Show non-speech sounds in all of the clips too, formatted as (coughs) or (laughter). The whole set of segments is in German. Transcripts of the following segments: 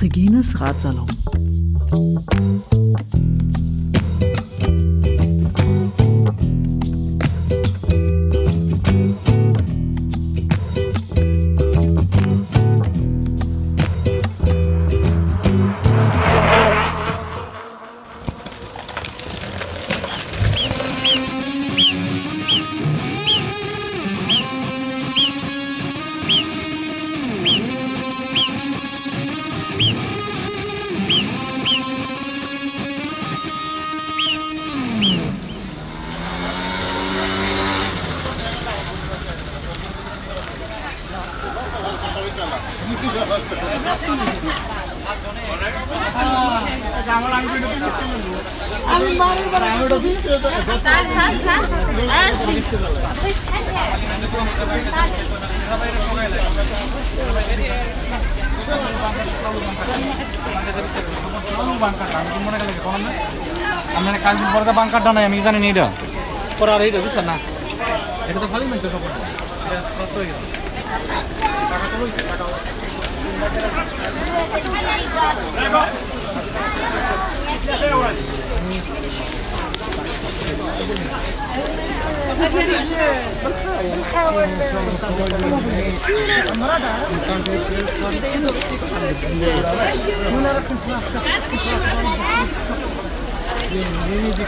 Regines Ratsalon. পরে বাংকারটা নাই আমি জানি নি এটা পরে আর এইটা বুঝছেন না এটা তো ভালোই মানছে সব Yeah.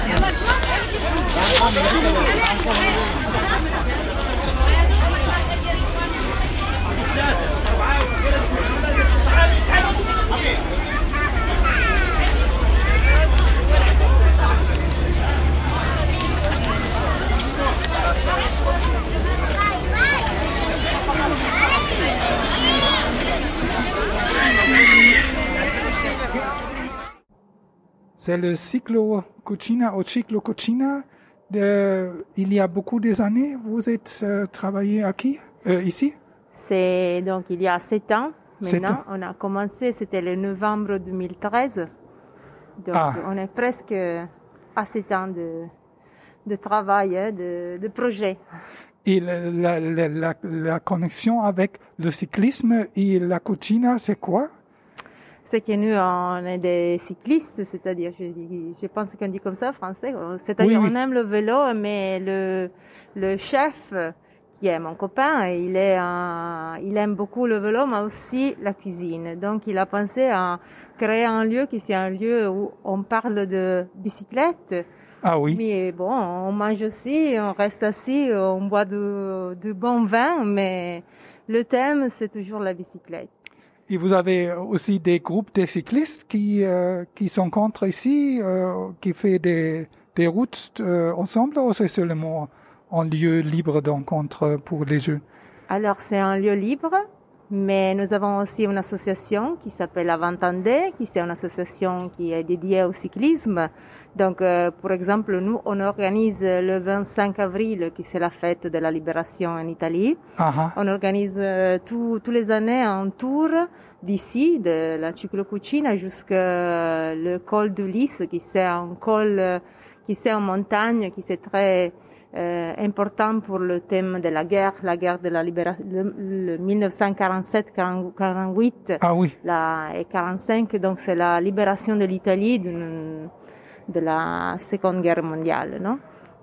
C'est le cyclo Cucina au cyclo Cucina. De, il y a beaucoup des années, vous êtes euh, travaillé euh, ici? C'est donc il y a sept ans. Sept Maintenant, ans. on a commencé, c'était le novembre 2013. Donc, Ah. on est presque à sept ans de, de travail, hein, de, de projet. Et la, la, la, la, connexion avec le cyclisme et la cucina, c'est quoi? C'est que nous, on est des cyclistes, c'est-à-dire, je, pense qu'on dit comme ça en français, c'est-à-dire Oui, oui. on aime le vélo, mais le, le chef, qui est mon copain, il, est un- il aime beaucoup le vélo, mais aussi la cuisine. Donc, il a pensé à créer un lieu qui c'est un lieu où on parle de bicyclette, Ah oui. mais bon, on mange aussi, on reste assis, on boit du, du bon vin, mais le thème, c'est toujours la bicyclette. Et vous avez aussi des groupes de cyclistes qui, euh, qui s'encontrent ici, euh, qui fait des, des routes euh, ensemble, ou c'est seulement un lieu libre d'encontre pour les jeux? Alors, c'est un lieu libre, mais nous avons aussi une association qui s'appelle Avantandé, qui c'est une association qui est dédiée au cyclisme. Donc, euh, pour exemple, nous, on organise le 25 avril, qui c'est la fête de la libération en Italie. On organise euh, tout- tous les années un tour d'ici, de la Ciclocucina jusqu'à le col de Lys, qui c'est un col, euh, qui c'est en montagne, qui c'est très euh, important pour le thème de la guerre, la guerre de la libération, le, le 1947-48 Ah oui. la, et 45, donc c'est la libération de l'Italie de la Seconde Guerre mondiale, non?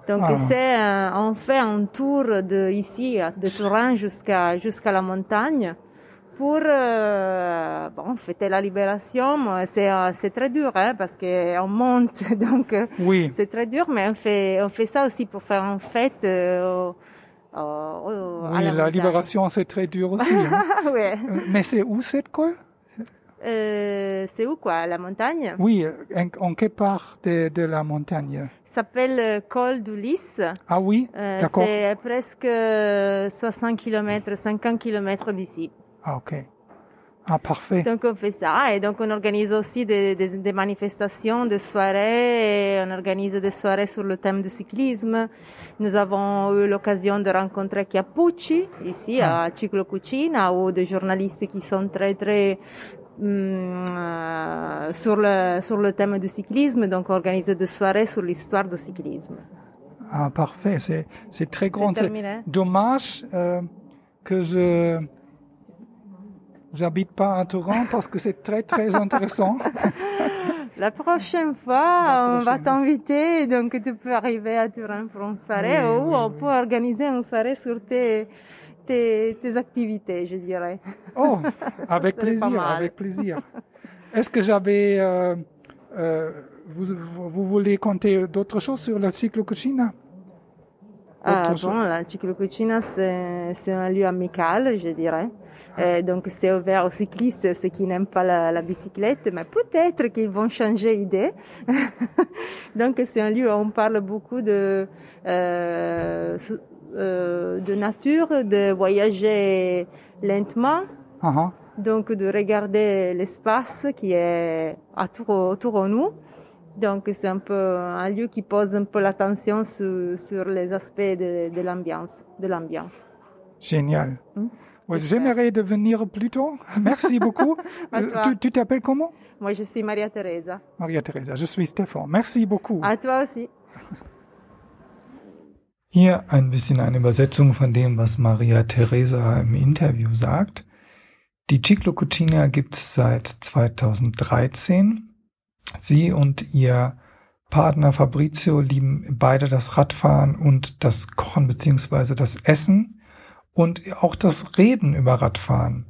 Donc Ah. c'est, euh, on fait un tour de ici, de Turin jusqu'à jusqu'à la montagne pour euh, bon, fêter la libération. C'est euh, c'est très dur hein, parce qu'on monte, (laughs) donc euh, Oui. c'est très dur, mais on fait on fait ça aussi pour faire une fête. euh, au- à Oui, la, montagne. libération, c'est très dur aussi. hein. (laughs) ouais. Mais c'est où cette col Euh, c'est où quoi, la montagne? Oui, en, en quelle part de, de la montagne s'appelle Col d'Ulysse. Ah oui, Euh, d'accord. c'est presque euh, 60 km, 50 km d'ici. Ah ok. Ah parfait. Donc on fait ça et donc on organise aussi des, des, des manifestations, des soirées, et on organise des soirées sur le thème du cyclisme. Nous avons eu l'occasion de rencontrer Chiappucci ici Ah. à Ciclo Cucina ou des journalistes qui sont très très hum, euh, sur le sur le thème du cyclisme, donc on organise des soirées sur l'histoire du cyclisme. Ah, parfait. C'est, c'est très grand. C'est dommage euh, que je j'habite pas à Turin parce que c'est très très intéressant. (laughs) La prochaine fois, La on va t'inviter, donc tu peux arriver à Turin pour une soirée Oui, ou oui, on oui. peut organiser une soirée sur tes, tes, tes activités, je dirais. Oh, (laughs) avec plaisir, avec plaisir. Est-ce que j'avais euh, euh, vous, vous voulez compter d'autres choses sur la cyclocucina Ah, Autre bon, la Ciclocucina, c'est c'est un lieu amical, je dirais. Et donc, c'est ouvert aux cyclistes, ceux qui n'aiment pas la, la bicyclette, mais peut-être qu'ils vont changer d'idée. (laughs) donc, c'est un lieu où on parle beaucoup de, euh, euh, de nature, de voyager lentement, Ah, ah. donc de regarder l'espace qui est autour, autour de nous. Donc c'est un peu un lieu qui pose un peu l'attention sur, sur les aspects de, l'ambiance. De l'ambiance. Génial. Hmm. J'espère. J'aimerais devenir plus (laughs) tôt. Merci beaucoup. (laughs) Tu tu t'appelles comment Moi je suis Maria Teresa. Maria Teresa. Je suis Stefan. Merci beaucoup. À toi aussi. (laughs) Hier ein bisschen eine Übersetzung von dem, was Maria Teresa im Interview sagt. Die Ciclocucina gibt es seit 2013. Sie und ihr Partner Fabrizio lieben beide das Radfahren und das Kochen beziehungsweise das Essen und auch das Reden über Radfahren.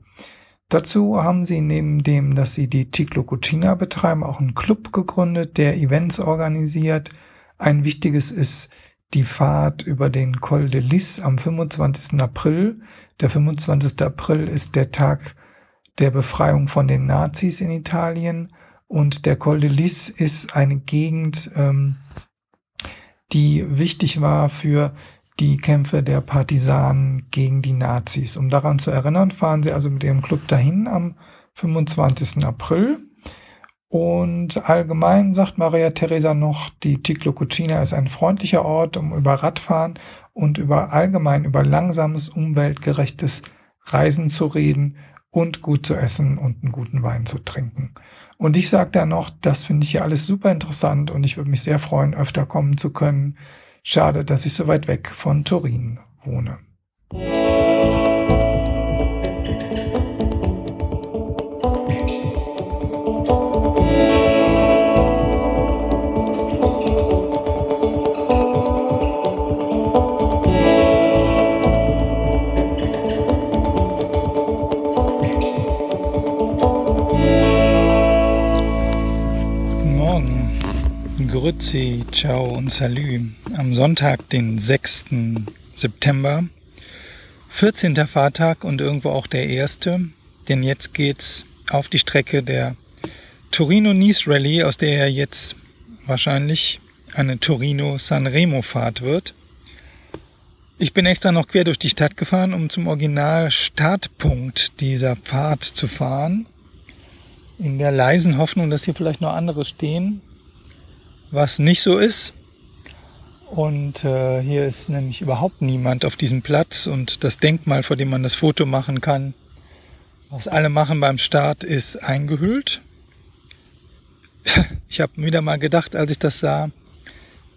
Dazu haben sie neben dem, dass sie die Ciclocucina betreiben, auch einen Club gegründet, der Events organisiert. Ein wichtiges ist die Fahrt über den Col de Lis am 25. April. Der 25. April ist der Tag der Befreiung von den Nazis in Italien und der Col de Lis ist eine Gegend, ähm, die wichtig war für die Kämpfe der Partisanen gegen die Nazis. Um daran zu erinnern, fahren sie also mit ihrem Club dahin am 25. April. Und allgemein sagt Maria Teresa noch, die Ciclocucina ist ein freundlicher Ort, um über Radfahren und über allgemein über langsames, umweltgerechtes Reisen zu reden und gut zu essen und einen guten Wein zu trinken. Und ich sage da noch, das finde ich hier alles super interessant und ich würde mich sehr freuen, öfter kommen zu können. Schade, dass ich so weit weg von Turin wohne. Grüezi, ciao und salü. Am Sonntag, den 6. September. 14. Fahrtag und irgendwo auch der erste. Denn jetzt geht's auf die Strecke der Torino-Nice Rallye, aus der ja jetzt wahrscheinlich eine Torino-Sanremo-Fahrt wird. Ich bin extra noch quer durch die Stadt gefahren, um zum Original-Startpunkt dieser Fahrt zu fahren in der leisen Hoffnung, dass hier vielleicht noch andere stehen, was nicht so ist. Und äh, hier ist nämlich überhaupt niemand auf diesem Platz und das Denkmal, vor dem man das Foto machen kann, was alle machen beim Start, ist eingehüllt. (laughs) Ich habe wieder mal gedacht, als ich das sah,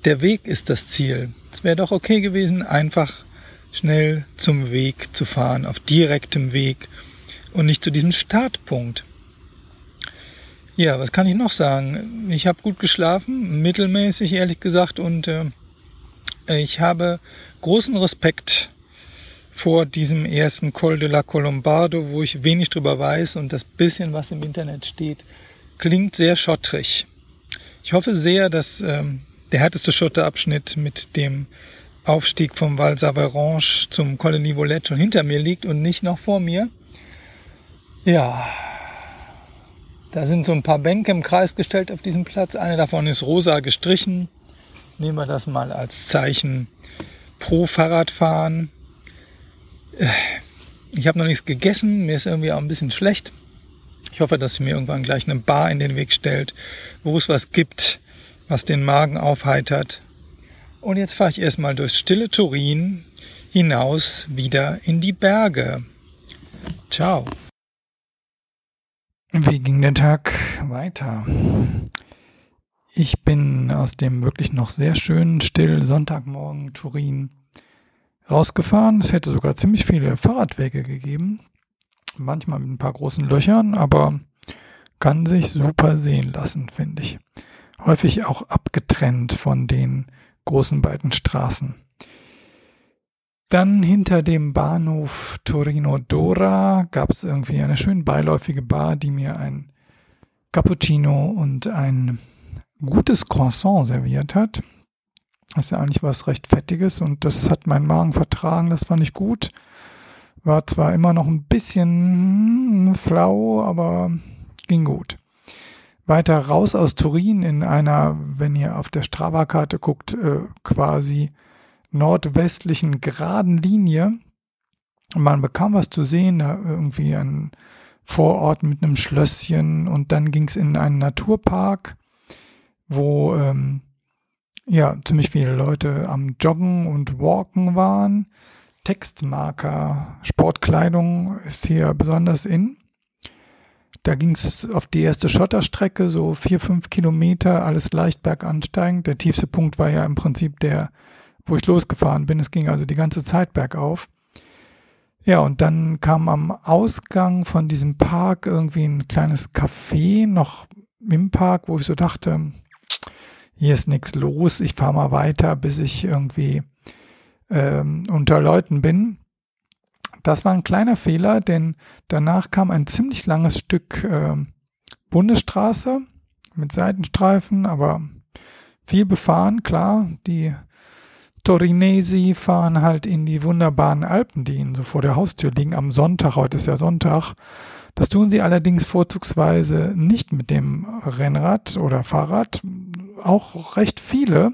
der Weg ist das Ziel. Es wäre doch okay gewesen, einfach schnell zum Weg zu fahren, auf direktem Weg und nicht zu diesem Startpunkt. Ja, was kann ich noch sagen? Ich habe gut geschlafen, mittelmäßig ehrlich gesagt, und äh, ich habe großen Respekt vor diesem ersten Col de la Colombardo, wo ich wenig drüber weiß und das bisschen, was im Internet steht, klingt sehr schottrig. Ich hoffe sehr, dass ähm, der härteste Schotterabschnitt mit dem Aufstieg vom Val Savaranche zum Col de Nivolet schon hinter mir liegt und nicht noch vor mir. Ja, da sind so ein paar Bänke im Kreis gestellt auf diesem Platz. Eine davon ist rosa gestrichen. Nehmen wir das mal als Zeichen pro Fahrradfahren. Äh, Ich habe noch nichts gegessen. Mir ist irgendwie auch ein bisschen schlecht. Ich hoffe, dass mir irgendwann gleich eine Bar in den Weg stellt, wo es was gibt, was den Magen aufheitert. Und jetzt fahre ich erstmal durchs stille Turin hinaus wieder in die Berge. Ciao. Wie ging der Tag weiter? Ich bin aus dem wirklich noch sehr schönen, still Sonntagmorgen Turin rausgefahren. Es hätte sogar ziemlich viele Fahrradwege gegeben. Manchmal mit ein paar großen Löchern, aber kann sich super sehen lassen, finde ich. Häufig auch abgetrennt von den großen beiden Straßen. Dann hinter dem Bahnhof Torino Dora gab es irgendwie eine schön beiläufige Bar, die mir ein Cappuccino und ein gutes Croissant serviert hat. Das ist ja eigentlich was recht Fettiges und das hat mein Magen vertragen, das fand ich gut. War zwar immer noch ein bisschen flau, aber ging gut. Weiter raus aus Turin in einer, wenn ihr auf der Strava-Karte guckt, äh, quasi nordwestlichen geraden Linie. Man bekam was zu sehen, da irgendwie ein Vorort mit einem Schlösschen und dann ging es in einen Naturpark, wo ähm, ja ziemlich viele Leute am Joggen und Walken waren. Textmarker, Sportkleidung ist hier besonders in. Da ging es auf die erste Schotterstrecke, so vier, fünf Kilometer, alles leicht bergansteigend. Der tiefste Punkt war ja im Prinzip der wo ich losgefahren bin. Es ging also die ganze Zeit bergauf. Ja, und dann kam am Ausgang von diesem Park irgendwie ein kleines Café noch im Park, wo ich so dachte, hier ist nichts los, ich fahre mal weiter, bis ich irgendwie ähm, unter Leuten bin. Das war ein kleiner Fehler, denn danach kam ein ziemlich langes Stück äh, Bundesstraße mit Seitenstreifen, aber viel befahren, klar. Die Torinesi fahren halt in die wunderbaren Alpen, die ihnen so vor der Haustür liegen, am Sonntag, heute ist ja Sonntag. Das tun sie allerdings vorzugsweise nicht mit dem Rennrad oder Fahrrad. Auch recht viele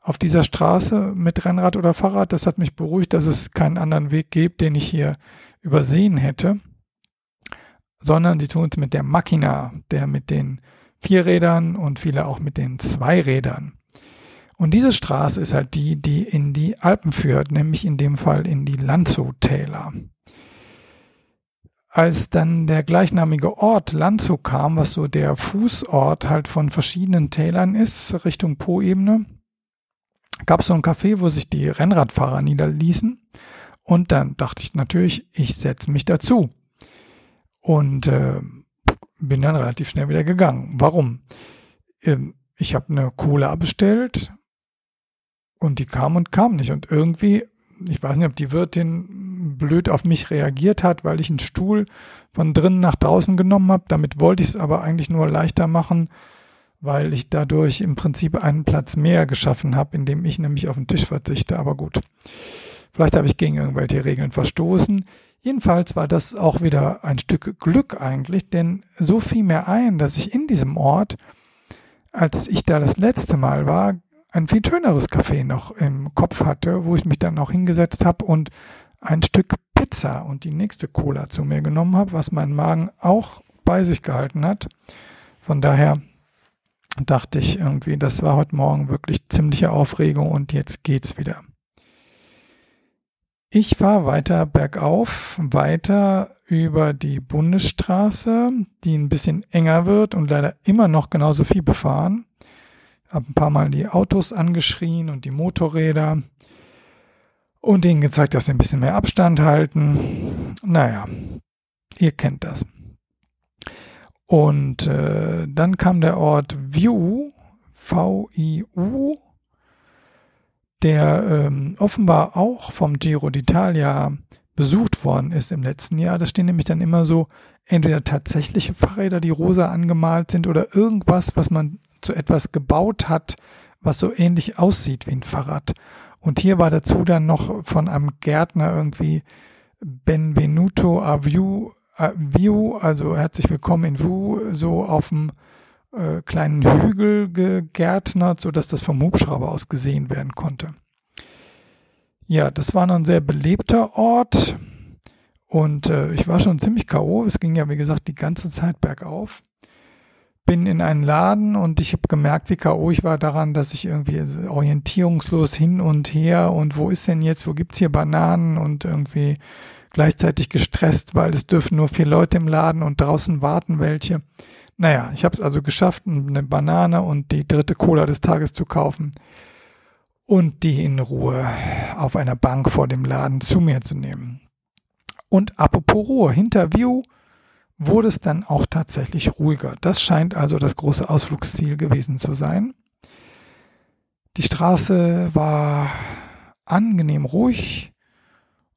auf dieser Straße mit Rennrad oder Fahrrad. Das hat mich beruhigt, dass es keinen anderen Weg gibt, den ich hier übersehen hätte. Sondern sie tun es mit der Machina, der mit den Vierrädern und viele auch mit den Zweirädern. Und diese Straße ist halt die, die in die Alpen führt, nämlich in dem Fall in die Lanzo-Täler. Als dann der gleichnamige Ort Lanzo kam, was so der Fußort halt von verschiedenen Tälern ist, Richtung Po-Ebene, gab es so ein Café, wo sich die Rennradfahrer niederließen. Und dann dachte ich natürlich, ich setze mich dazu. Und äh, bin dann relativ schnell wieder gegangen. Warum? Ähm, ich habe eine Cola bestellt, und die kam und kam nicht. Und irgendwie, ich weiß nicht, ob die Wirtin blöd auf mich reagiert hat, weil ich einen Stuhl von drinnen nach draußen genommen habe. Damit wollte ich es aber eigentlich nur leichter machen, weil ich dadurch im Prinzip einen Platz mehr geschaffen habe, indem ich nämlich auf den Tisch verzichte. Aber gut, vielleicht habe ich gegen irgendwelche Regeln verstoßen. Jedenfalls war das auch wieder ein Stück Glück eigentlich, denn so fiel mir ein, dass ich in diesem Ort, als ich da das letzte Mal war, ein viel schöneres Café noch im Kopf hatte, wo ich mich dann auch hingesetzt habe und ein Stück Pizza und die nächste Cola zu mir genommen habe, was mein Magen auch bei sich gehalten hat. Von daher dachte ich irgendwie, das war heute Morgen wirklich ziemliche Aufregung und jetzt geht's wieder. Ich fahre weiter bergauf, weiter über die Bundesstraße, die ein bisschen enger wird und leider immer noch genauso viel befahren habe ein paar Mal die Autos angeschrien und die Motorräder und ihnen gezeigt, dass sie ein bisschen mehr Abstand halten. Naja, ihr kennt das. Und äh, dann kam der Ort View, V-I-U, der ähm, offenbar auch vom Giro d'Italia besucht worden ist im letzten Jahr. Da stehen nämlich dann immer so entweder tatsächliche Fahrräder, die rosa angemalt sind oder irgendwas, was man zu etwas gebaut hat, was so ähnlich aussieht wie ein Fahrrad. Und hier war dazu dann noch von einem Gärtner irgendwie Benvenuto a View, a View also herzlich willkommen in View, so auf dem äh, kleinen Hügel gegärtnert, so dass das vom Hubschrauber aus gesehen werden konnte. Ja, das war noch ein sehr belebter Ort und äh, ich war schon ziemlich K.O. Es ging ja, wie gesagt, die ganze Zeit bergauf bin in einen Laden und ich habe gemerkt, wie K.O. ich war daran, dass ich irgendwie orientierungslos hin und her und wo ist denn jetzt, wo gibt's hier Bananen und irgendwie gleichzeitig gestresst, weil es dürfen nur vier Leute im Laden und draußen warten welche. Naja, ich habe es also geschafft, eine Banane und die dritte Cola des Tages zu kaufen und die in Ruhe auf einer Bank vor dem Laden zu mir zu nehmen. Und apropos Ruhe, hinter View wurde es dann auch tatsächlich ruhiger. Das scheint also das große Ausflugsziel gewesen zu sein. Die Straße war angenehm ruhig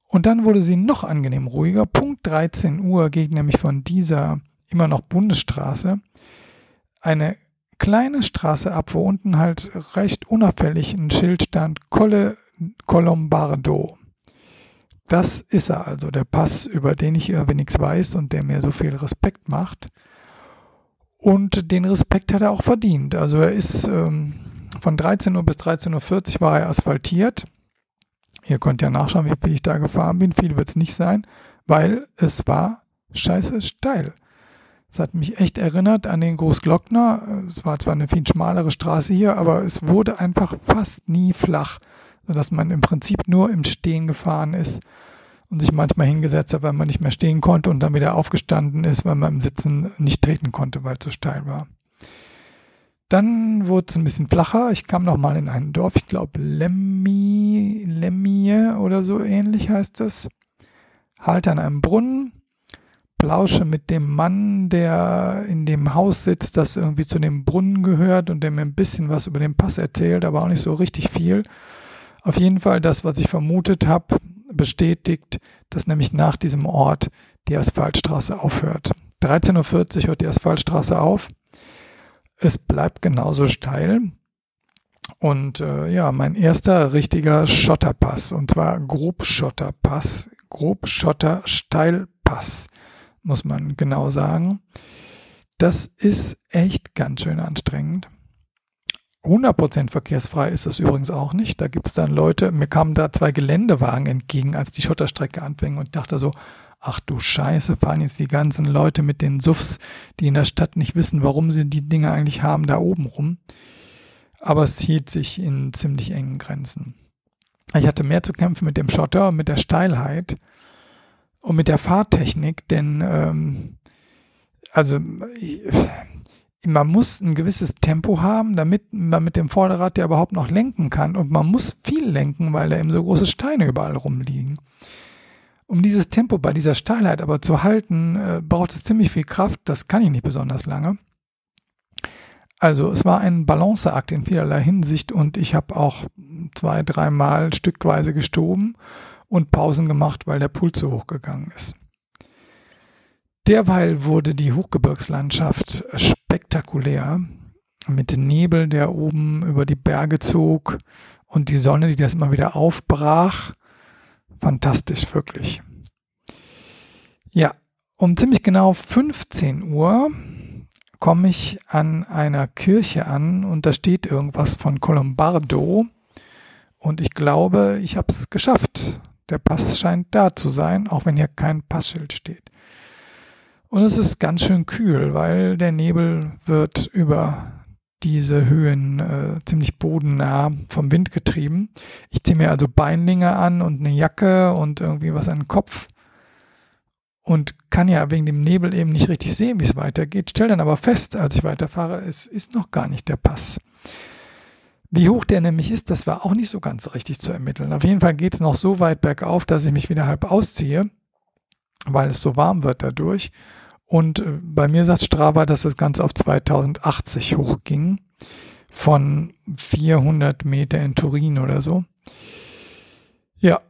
und dann wurde sie noch angenehm ruhiger. Punkt 13 Uhr ging nämlich von dieser immer noch Bundesstraße eine kleine Straße ab, wo unten halt recht unauffällig ein Schild stand, Colle Colombardo. Das ist er also, der Pass, über den ich irgendwie nichts weiß und der mir so viel Respekt macht. Und den Respekt hat er auch verdient. Also er ist ähm, von 13 Uhr bis 13.40 Uhr war er asphaltiert. Ihr könnt ja nachschauen, wie viel ich da gefahren bin. Viel wird es nicht sein, weil es war scheiße steil. Es hat mich echt erinnert an den Großglockner. Es war zwar eine viel schmalere Straße hier, aber es wurde einfach fast nie flach, sodass man im Prinzip nur im Stehen gefahren ist und sich manchmal hingesetzt hat, weil man nicht mehr stehen konnte und dann wieder aufgestanden ist, weil man im Sitzen nicht treten konnte, weil es zu steil war. Dann wurde es ein bisschen flacher. Ich kam nochmal in ein Dorf, ich glaube Lemmi, Lemmie oder so ähnlich heißt es. Halte an einem Brunnen plausche mit dem Mann, der in dem Haus sitzt, das irgendwie zu dem Brunnen gehört und der mir ein bisschen was über den Pass erzählt, aber auch nicht so richtig viel. Auf jeden Fall das, was ich vermutet habe, bestätigt, dass nämlich nach diesem Ort die Asphaltstraße aufhört. 13.40 Uhr hört die Asphaltstraße auf. Es bleibt genauso steil. Und äh, ja, mein erster richtiger Schotterpass, und zwar Grobschotterpass, Grobschotter-Steilpass muss man genau sagen. Das ist echt ganz schön anstrengend. 100% verkehrsfrei ist es übrigens auch nicht. Da gibt es dann Leute, mir kamen da zwei Geländewagen entgegen, als die Schotterstrecke anfing und dachte so, ach du Scheiße, fahren jetzt die ganzen Leute mit den Suffs, die in der Stadt nicht wissen, warum sie die Dinge eigentlich haben, da oben rum. Aber es hielt sich in ziemlich engen Grenzen. Ich hatte mehr zu kämpfen mit dem Schotter mit der Steilheit und mit der Fahrtechnik, denn ähm, also man muss ein gewisses Tempo haben, damit man mit dem Vorderrad ja überhaupt noch lenken kann. Und man muss viel lenken, weil da eben so große Steine überall rumliegen. Um dieses Tempo bei dieser Steilheit aber zu halten, äh, braucht es ziemlich viel Kraft. Das kann ich nicht besonders lange. Also es war ein Balanceakt in vielerlei Hinsicht und ich habe auch zwei, dreimal stückweise gestoben und Pausen gemacht, weil der Pool zu hoch gegangen ist. Derweil wurde die Hochgebirgslandschaft spektakulär mit Nebel, der oben über die Berge zog und die Sonne, die das immer wieder aufbrach. Fantastisch, wirklich. Ja, um ziemlich genau 15 Uhr komme ich an einer Kirche an und da steht irgendwas von Colombardo und ich glaube, ich habe es geschafft. Der Pass scheint da zu sein, auch wenn hier kein Passschild steht. Und es ist ganz schön kühl, weil der Nebel wird über diese Höhen äh, ziemlich bodennah vom Wind getrieben. Ich ziehe mir also Beinlinge an und eine Jacke und irgendwie was an den Kopf und kann ja wegen dem Nebel eben nicht richtig sehen, wie es weitergeht. Stell dann aber fest, als ich weiterfahre, es ist noch gar nicht der Pass. Wie hoch der nämlich ist, das war auch nicht so ganz richtig zu ermitteln. Auf jeden Fall geht es noch so weit bergauf, dass ich mich wieder halb ausziehe, weil es so warm wird dadurch. Und äh, bei mir sagt Strava, dass das Ganze auf 2080 hochging, von 400 Meter in Turin oder so. Ja,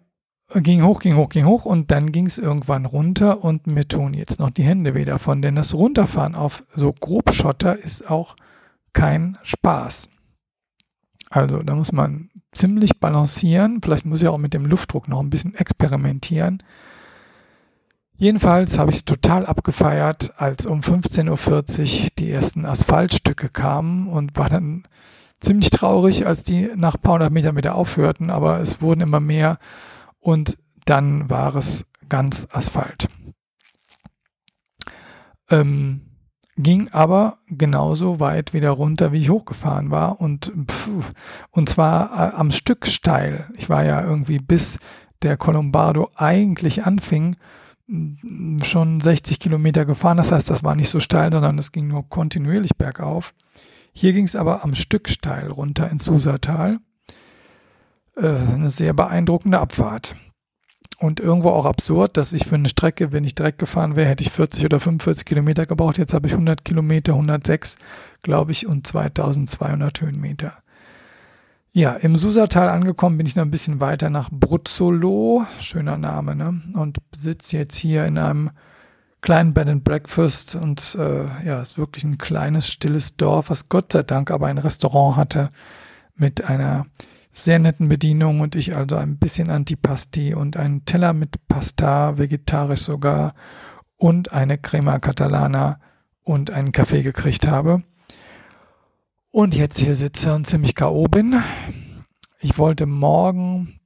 ging hoch, ging hoch, ging hoch und dann ging es irgendwann runter und mir tun jetzt noch die Hände weh davon, denn das Runterfahren auf so Grobschotter ist auch kein Spaß. Also da muss man ziemlich balancieren. Vielleicht muss ich auch mit dem Luftdruck noch ein bisschen experimentieren. Jedenfalls habe ich es total abgefeiert, als um 15.40 Uhr die ersten Asphaltstücke kamen und war dann ziemlich traurig, als die nach ein paar hundert Metern wieder aufhörten, aber es wurden immer mehr und dann war es ganz Asphalt. Ähm, ging aber genauso weit wieder runter, wie ich hochgefahren war und und zwar äh, am Stück steil. Ich war ja irgendwie bis der Colombardo eigentlich anfing, schon 60 Kilometer gefahren. Das heißt, das war nicht so steil, sondern es ging nur kontinuierlich bergauf. Hier ging es aber am Stück steil runter ins Susatal. Äh, eine sehr beeindruckende Abfahrt. Und irgendwo auch absurd, dass ich für eine Strecke, wenn ich direkt gefahren wäre, hätte ich 40 oder 45 Kilometer gebraucht. Jetzt habe ich 100 Kilometer, 106, glaube ich, und 2200 Höhenmeter. Ja, im Susatal angekommen bin ich noch ein bisschen weiter nach Bruzzolo, schöner Name, ne? Und sitze jetzt hier in einem kleinen Bed and Breakfast und äh, ja, ist wirklich ein kleines, stilles Dorf, was Gott sei Dank aber ein Restaurant hatte mit einer sehr netten Bedienung und ich also ein bisschen Antipasti und einen Teller mit Pasta, vegetarisch sogar, und eine Crema Catalana und einen Kaffee gekriegt habe. Und jetzt hier sitze und ziemlich K.O. bin. Ich wollte morgen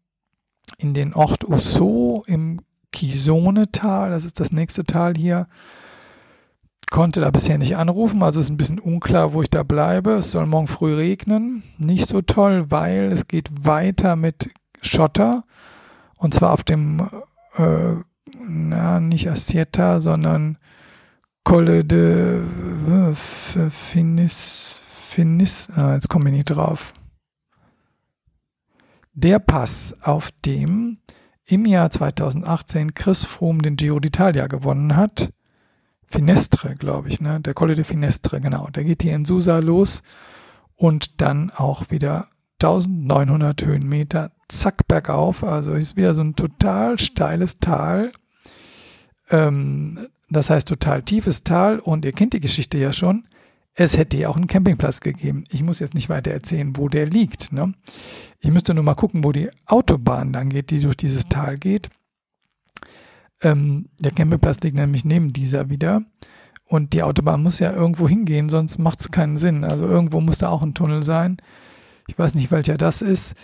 in den Ort Usso im Kisone-Tal, das ist das nächste Tal hier, konnte da bisher nicht anrufen, also ist ein bisschen unklar, wo ich da bleibe. Es soll morgen früh regnen. Nicht so toll, weil es geht weiter mit Schotter. Und zwar auf dem, äh, na, nicht Assieta, sondern Colle de äh, Finis, Finis, ah, jetzt komme ich nicht drauf. Der Pass, auf dem im Jahr 2018 Chris Froome den Giro d'Italia gewonnen hat, Finestre, glaube ich, ne? Der Colle de Finestre, genau. Der geht hier in Susa los und dann auch wieder 1900 Höhenmeter, zack, bergauf. Also ist wieder so ein total steiles Tal. Ähm, das heißt total tiefes Tal und ihr kennt die Geschichte ja schon. Es hätte ja auch einen Campingplatz gegeben. Ich muss jetzt nicht weiter erzählen, wo der liegt. Ne? Ich müsste nur mal gucken, wo die Autobahn dann geht, die durch dieses Tal geht. Ähm, der Campingplatz liegt nämlich neben dieser wieder. Und die Autobahn muss ja irgendwo hingehen, sonst macht es keinen Sinn. Also irgendwo muss da auch ein Tunnel sein. Ich weiß nicht, welcher das ist.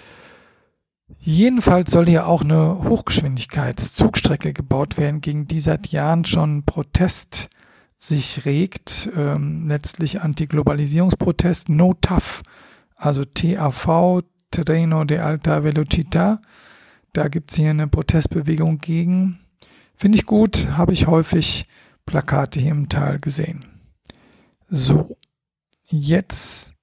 Jedenfalls soll hier auch eine Hochgeschwindigkeitszugstrecke gebaut werden, gegen die seit Jahren schon Protest sich regt. Ähm, letztlich Antiglobalisierungsprotest, No TAF, also TAV, Treno de Alta Velocità. Da gibt es hier eine Protestbewegung gegen. Finde ich gut, habe ich häufig Plakate hier im Tal gesehen. So, jetzt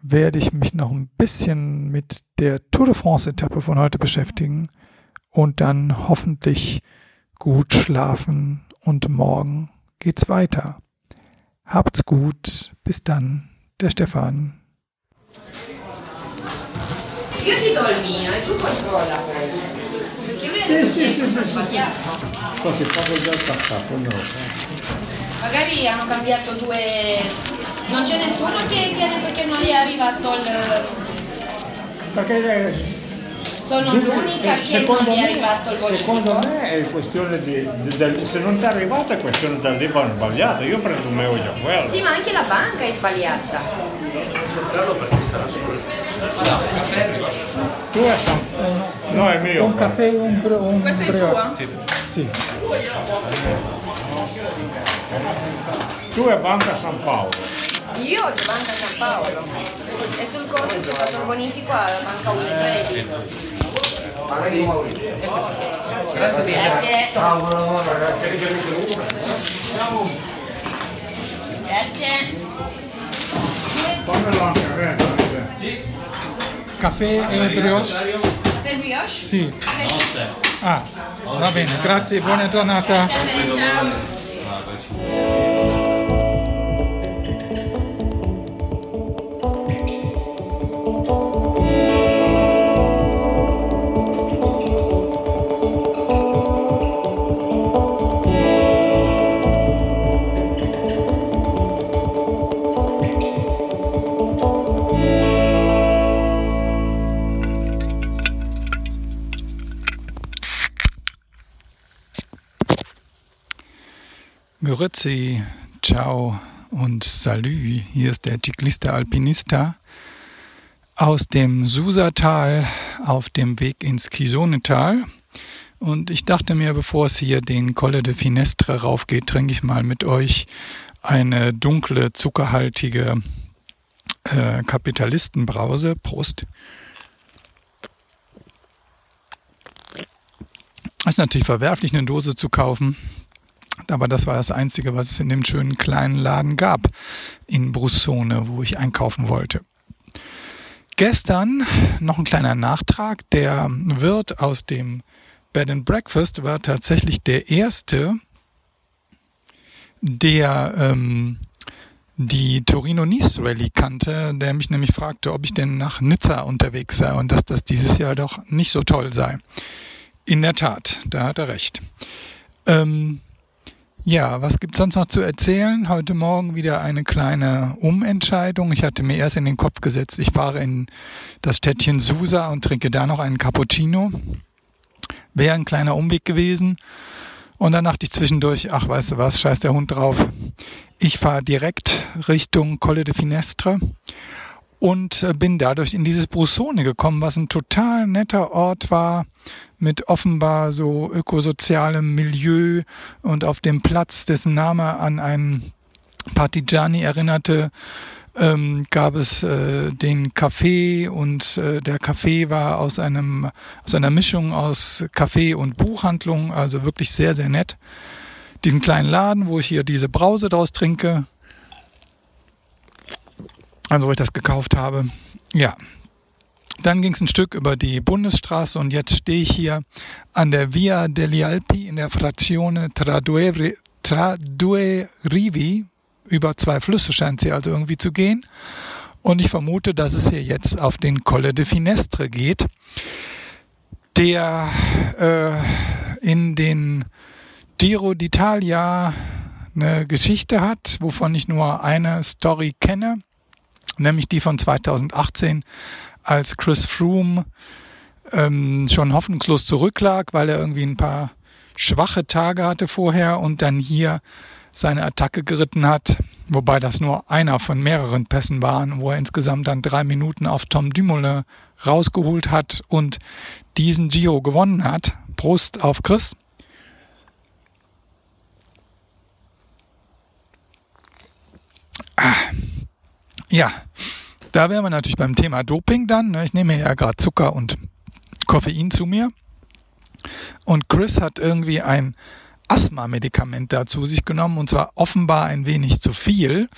werde ich mich noch ein bisschen mit der Tour de France-Etappe von heute beschäftigen und dann hoffentlich gut schlafen und morgen geht's weiter. Habt's gut, bis dann, der Stefan. Io ti do il mio e tu controlla poi. Sì, sì, sì, sì, sì. Qualche poco già passato, no. Magari hanno cambiato due... Non c'è nessuno che, detto che non gli è arrivato il... Perché Sono l'unica che non secondo gli è me, arrivato il bollettino. secondo me è questione di, di- del- se non ti è arrivato è questione del libro sbagliato, io presumevo già quello. Sì, ma anche la banca è sbagliata. Tu è San... No, è mio. Un caffè, un, bro- un Questo è il brioche. tuo? Sì. Tu è Banca San Paolo. Io ho Banca San Paolo. E sul conto ho fatto un bonifico alla Banca Unicredit. Grazie. Grazie. Fammelo anche a me. Davide. Caffè e brioche? Sei brioche? Sì. Ah, va bene, grazie, buona giornata. Ciao. Grüezi, ciao und salü. Hier ist der Ciclista Alpinista aus dem Susatal auf dem Weg ins Kisonetal. Und ich dachte mir, bevor es hier den Colle de Finestre raufgeht, trinke ich mal mit euch eine dunkle, zuckerhaltige äh, Kapitalistenbrause. Prost. Es ist natürlich verwerflich, eine Dose zu kaufen. Aber das war das Einzige, was es in dem schönen kleinen Laden gab in Brussone, wo ich einkaufen wollte. Gestern noch ein kleiner Nachtrag. Der Wirt aus dem Bed and Breakfast war tatsächlich der erste, der ähm, die Torino-Nice Rally kannte, der mich nämlich fragte, ob ich denn nach Nizza unterwegs sei und dass das dieses Jahr doch nicht so toll sei. In der Tat, da hat er recht. Ähm, ja, was gibt sonst noch zu erzählen? Heute Morgen wieder eine kleine Umentscheidung. Ich hatte mir erst in den Kopf gesetzt, ich fahre in das Städtchen Susa und trinke da noch einen Cappuccino. Wäre ein kleiner Umweg gewesen. Und dann dachte ich zwischendurch, ach weißt du was, scheiß der Hund drauf. Ich fahre direkt Richtung Colle de Finestre und bin dadurch in dieses Brussone gekommen, was ein total netter Ort war mit offenbar so ökosozialem Milieu und auf dem Platz, dessen Name an einen Partigiani erinnerte, ähm, gab es äh, den Café und äh, der Café war aus einem aus einer Mischung aus Café und Buchhandlung, also wirklich sehr sehr nett. Diesen kleinen Laden, wo ich hier diese Brause draus trinke, also wo ich das gekauft habe. Ja, dann ging es ein Stück über die Bundesstraße und jetzt stehe ich hier an der Via degli Alpi in der Frazione tra due, tra due Rivi. Über zwei Flüsse scheint sie also irgendwie zu gehen. Und ich vermute, dass es hier jetzt auf den Colle de Finestre geht, der äh, in den Giro d'Italia eine Geschichte hat, wovon ich nur eine Story kenne, nämlich die von 2018 als Chris Froome ähm, schon hoffnungslos zurücklag, weil er irgendwie ein paar schwache Tage hatte vorher und dann hier seine Attacke geritten hat, wobei das nur einer von mehreren Pässen waren, wo er insgesamt dann drei Minuten auf Tom Dumoulin rausgeholt hat und diesen Giro gewonnen hat. Prost auf Chris. Ah. Ja, da wären wir natürlich beim Thema Doping dann. Ne? Ich nehme ja gerade Zucker und Koffein zu mir. Und Chris hat irgendwie ein Asthma-Medikament da zu sich genommen und zwar offenbar ein wenig zu viel,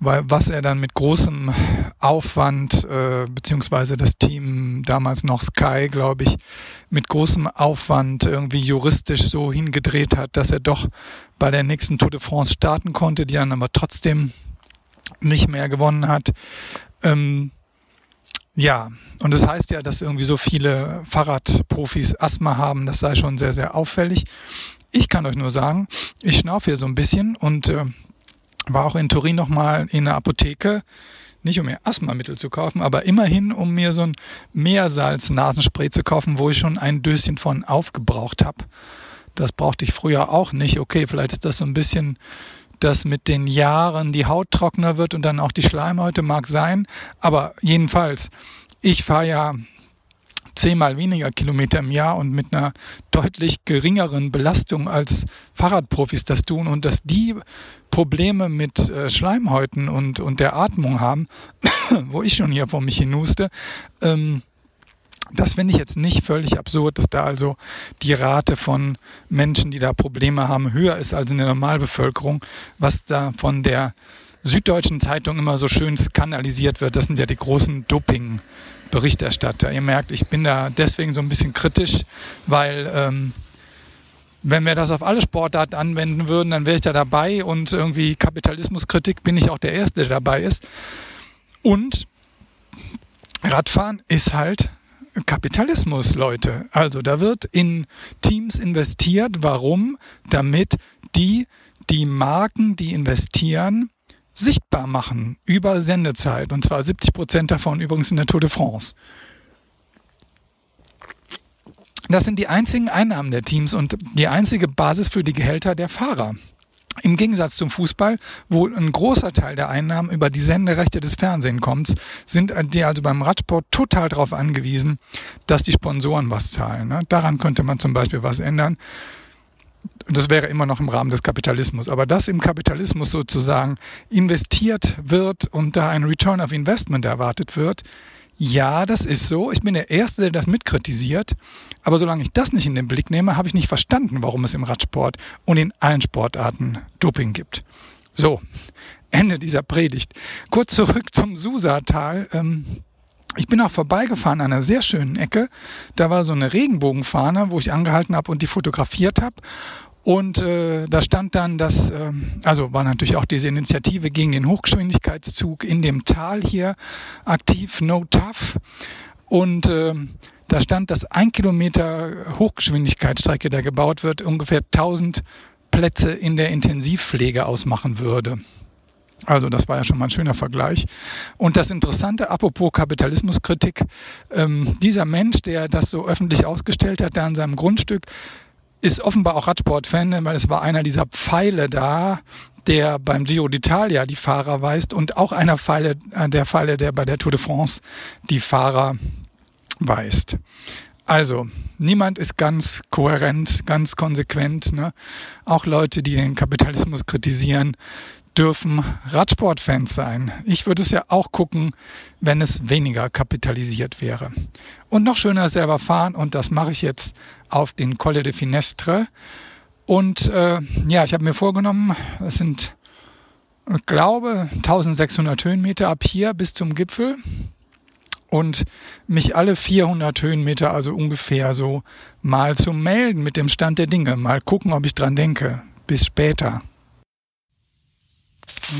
weil was er dann mit großem Aufwand, äh, beziehungsweise das Team damals noch Sky, glaube ich, mit großem Aufwand irgendwie juristisch so hingedreht hat, dass er doch bei der nächsten Tour de France starten konnte, die dann aber trotzdem nicht mehr gewonnen hat. Ähm, ja, und das heißt ja, dass irgendwie so viele Fahrradprofis Asthma haben. Das sei schon sehr, sehr auffällig. Ich kann euch nur sagen, ich schnaufe hier so ein bisschen und äh, war auch in Turin nochmal in der Apotheke. Nicht um mir Asthmamittel zu kaufen, aber immerhin, um mir so ein Meersalz-Nasenspray zu kaufen, wo ich schon ein Döschen von aufgebraucht habe. Das brauchte ich früher auch nicht. Okay, vielleicht ist das so ein bisschen dass mit den Jahren die Haut trockener wird und dann auch die Schleimhäute mag sein. Aber jedenfalls, ich fahre ja zehnmal weniger Kilometer im Jahr und mit einer deutlich geringeren Belastung als Fahrradprofis das tun und dass die Probleme mit äh, Schleimhäuten und, und der Atmung haben, (coughs) wo ich schon hier vor mich hinuste, ähm, das finde ich jetzt nicht völlig absurd, dass da also die Rate von Menschen, die da Probleme haben, höher ist als in der Normalbevölkerung, was da von der Süddeutschen Zeitung immer so schön skandalisiert wird. Das sind ja die großen Doping-Berichterstatter. Ihr merkt, ich bin da deswegen so ein bisschen kritisch, weil ähm, wenn wir das auf alle Sportarten anwenden würden, dann wäre ich da dabei und irgendwie Kapitalismuskritik bin ich auch der Erste, der dabei ist. Und Radfahren ist halt Kapitalismus, Leute. Also da wird in Teams investiert. Warum? Damit die die Marken, die investieren, sichtbar machen über Sendezeit. Und zwar 70 Prozent davon übrigens in der Tour de France. Das sind die einzigen Einnahmen der Teams und die einzige Basis für die Gehälter der Fahrer. Im Gegensatz zum Fußball, wo ein großer Teil der Einnahmen über die Senderechte des Fernsehens kommt, sind die also beim Radsport total darauf angewiesen, dass die Sponsoren was zahlen. Ne? Daran könnte man zum Beispiel was ändern. Das wäre immer noch im Rahmen des Kapitalismus. Aber dass im Kapitalismus sozusagen investiert wird und da ein Return of Investment erwartet wird, Ja, das ist so. Ich bin der Erste, der das mitkritisiert. Aber solange ich das nicht in den Blick nehme, habe ich nicht verstanden, warum es im Radsport und in allen Sportarten Doping gibt. So, Ende dieser Predigt. Kurz zurück zum Susatal. Ähm, ich bin auch vorbeigefahren an einer sehr schönen Ecke. Da war so eine Regenbogenfahne, wo ich angehalten habe und die fotografiert habe. Und äh, da stand dann, dass, äh, also war natürlich auch diese Initiative gegen den Hochgeschwindigkeitszug in dem Tal hier aktiv, No Tough. Und äh, da stand, dass ein Kilometer Hochgeschwindigkeitsstrecke, der gebaut wird, ungefähr 1000 Plätze in der Intensivpflege ausmachen würde. Also das war ja schon mal ein schöner Vergleich. Und das Interessante, apropos Kapitalismuskritik, ähm, dieser Mensch, der das so öffentlich ausgestellt hat, der an seinem Grundstück, ist offenbar auch Radsport-Fan, weil es war einer dieser Pfeile da, der beim Giro d'Italia die Fahrer weist und auch einer Pfeile, äh, der Pfeile, der bei der Tour de France die Fahrer weist. Also, niemand ist ganz kohärent, ganz konsequent. Ne? Auch Leute, die den Kapitalismus kritisieren, dürfen Radsportfans sein. Ich würde es ja auch gucken, wenn es weniger kapitalisiert wäre. Und noch schöner selber fahren und das mache ich jetzt auf den Colle de Finestre. Und äh, ja, ich habe mir vorgenommen, es sind, ich glaube, 1600 Höhenmeter ab hier bis zum Gipfel und mich alle 400 Höhenmeter, also ungefähr so, mal zu melden mit dem Stand der Dinge. Mal gucken, ob ich dran denke. Bis später.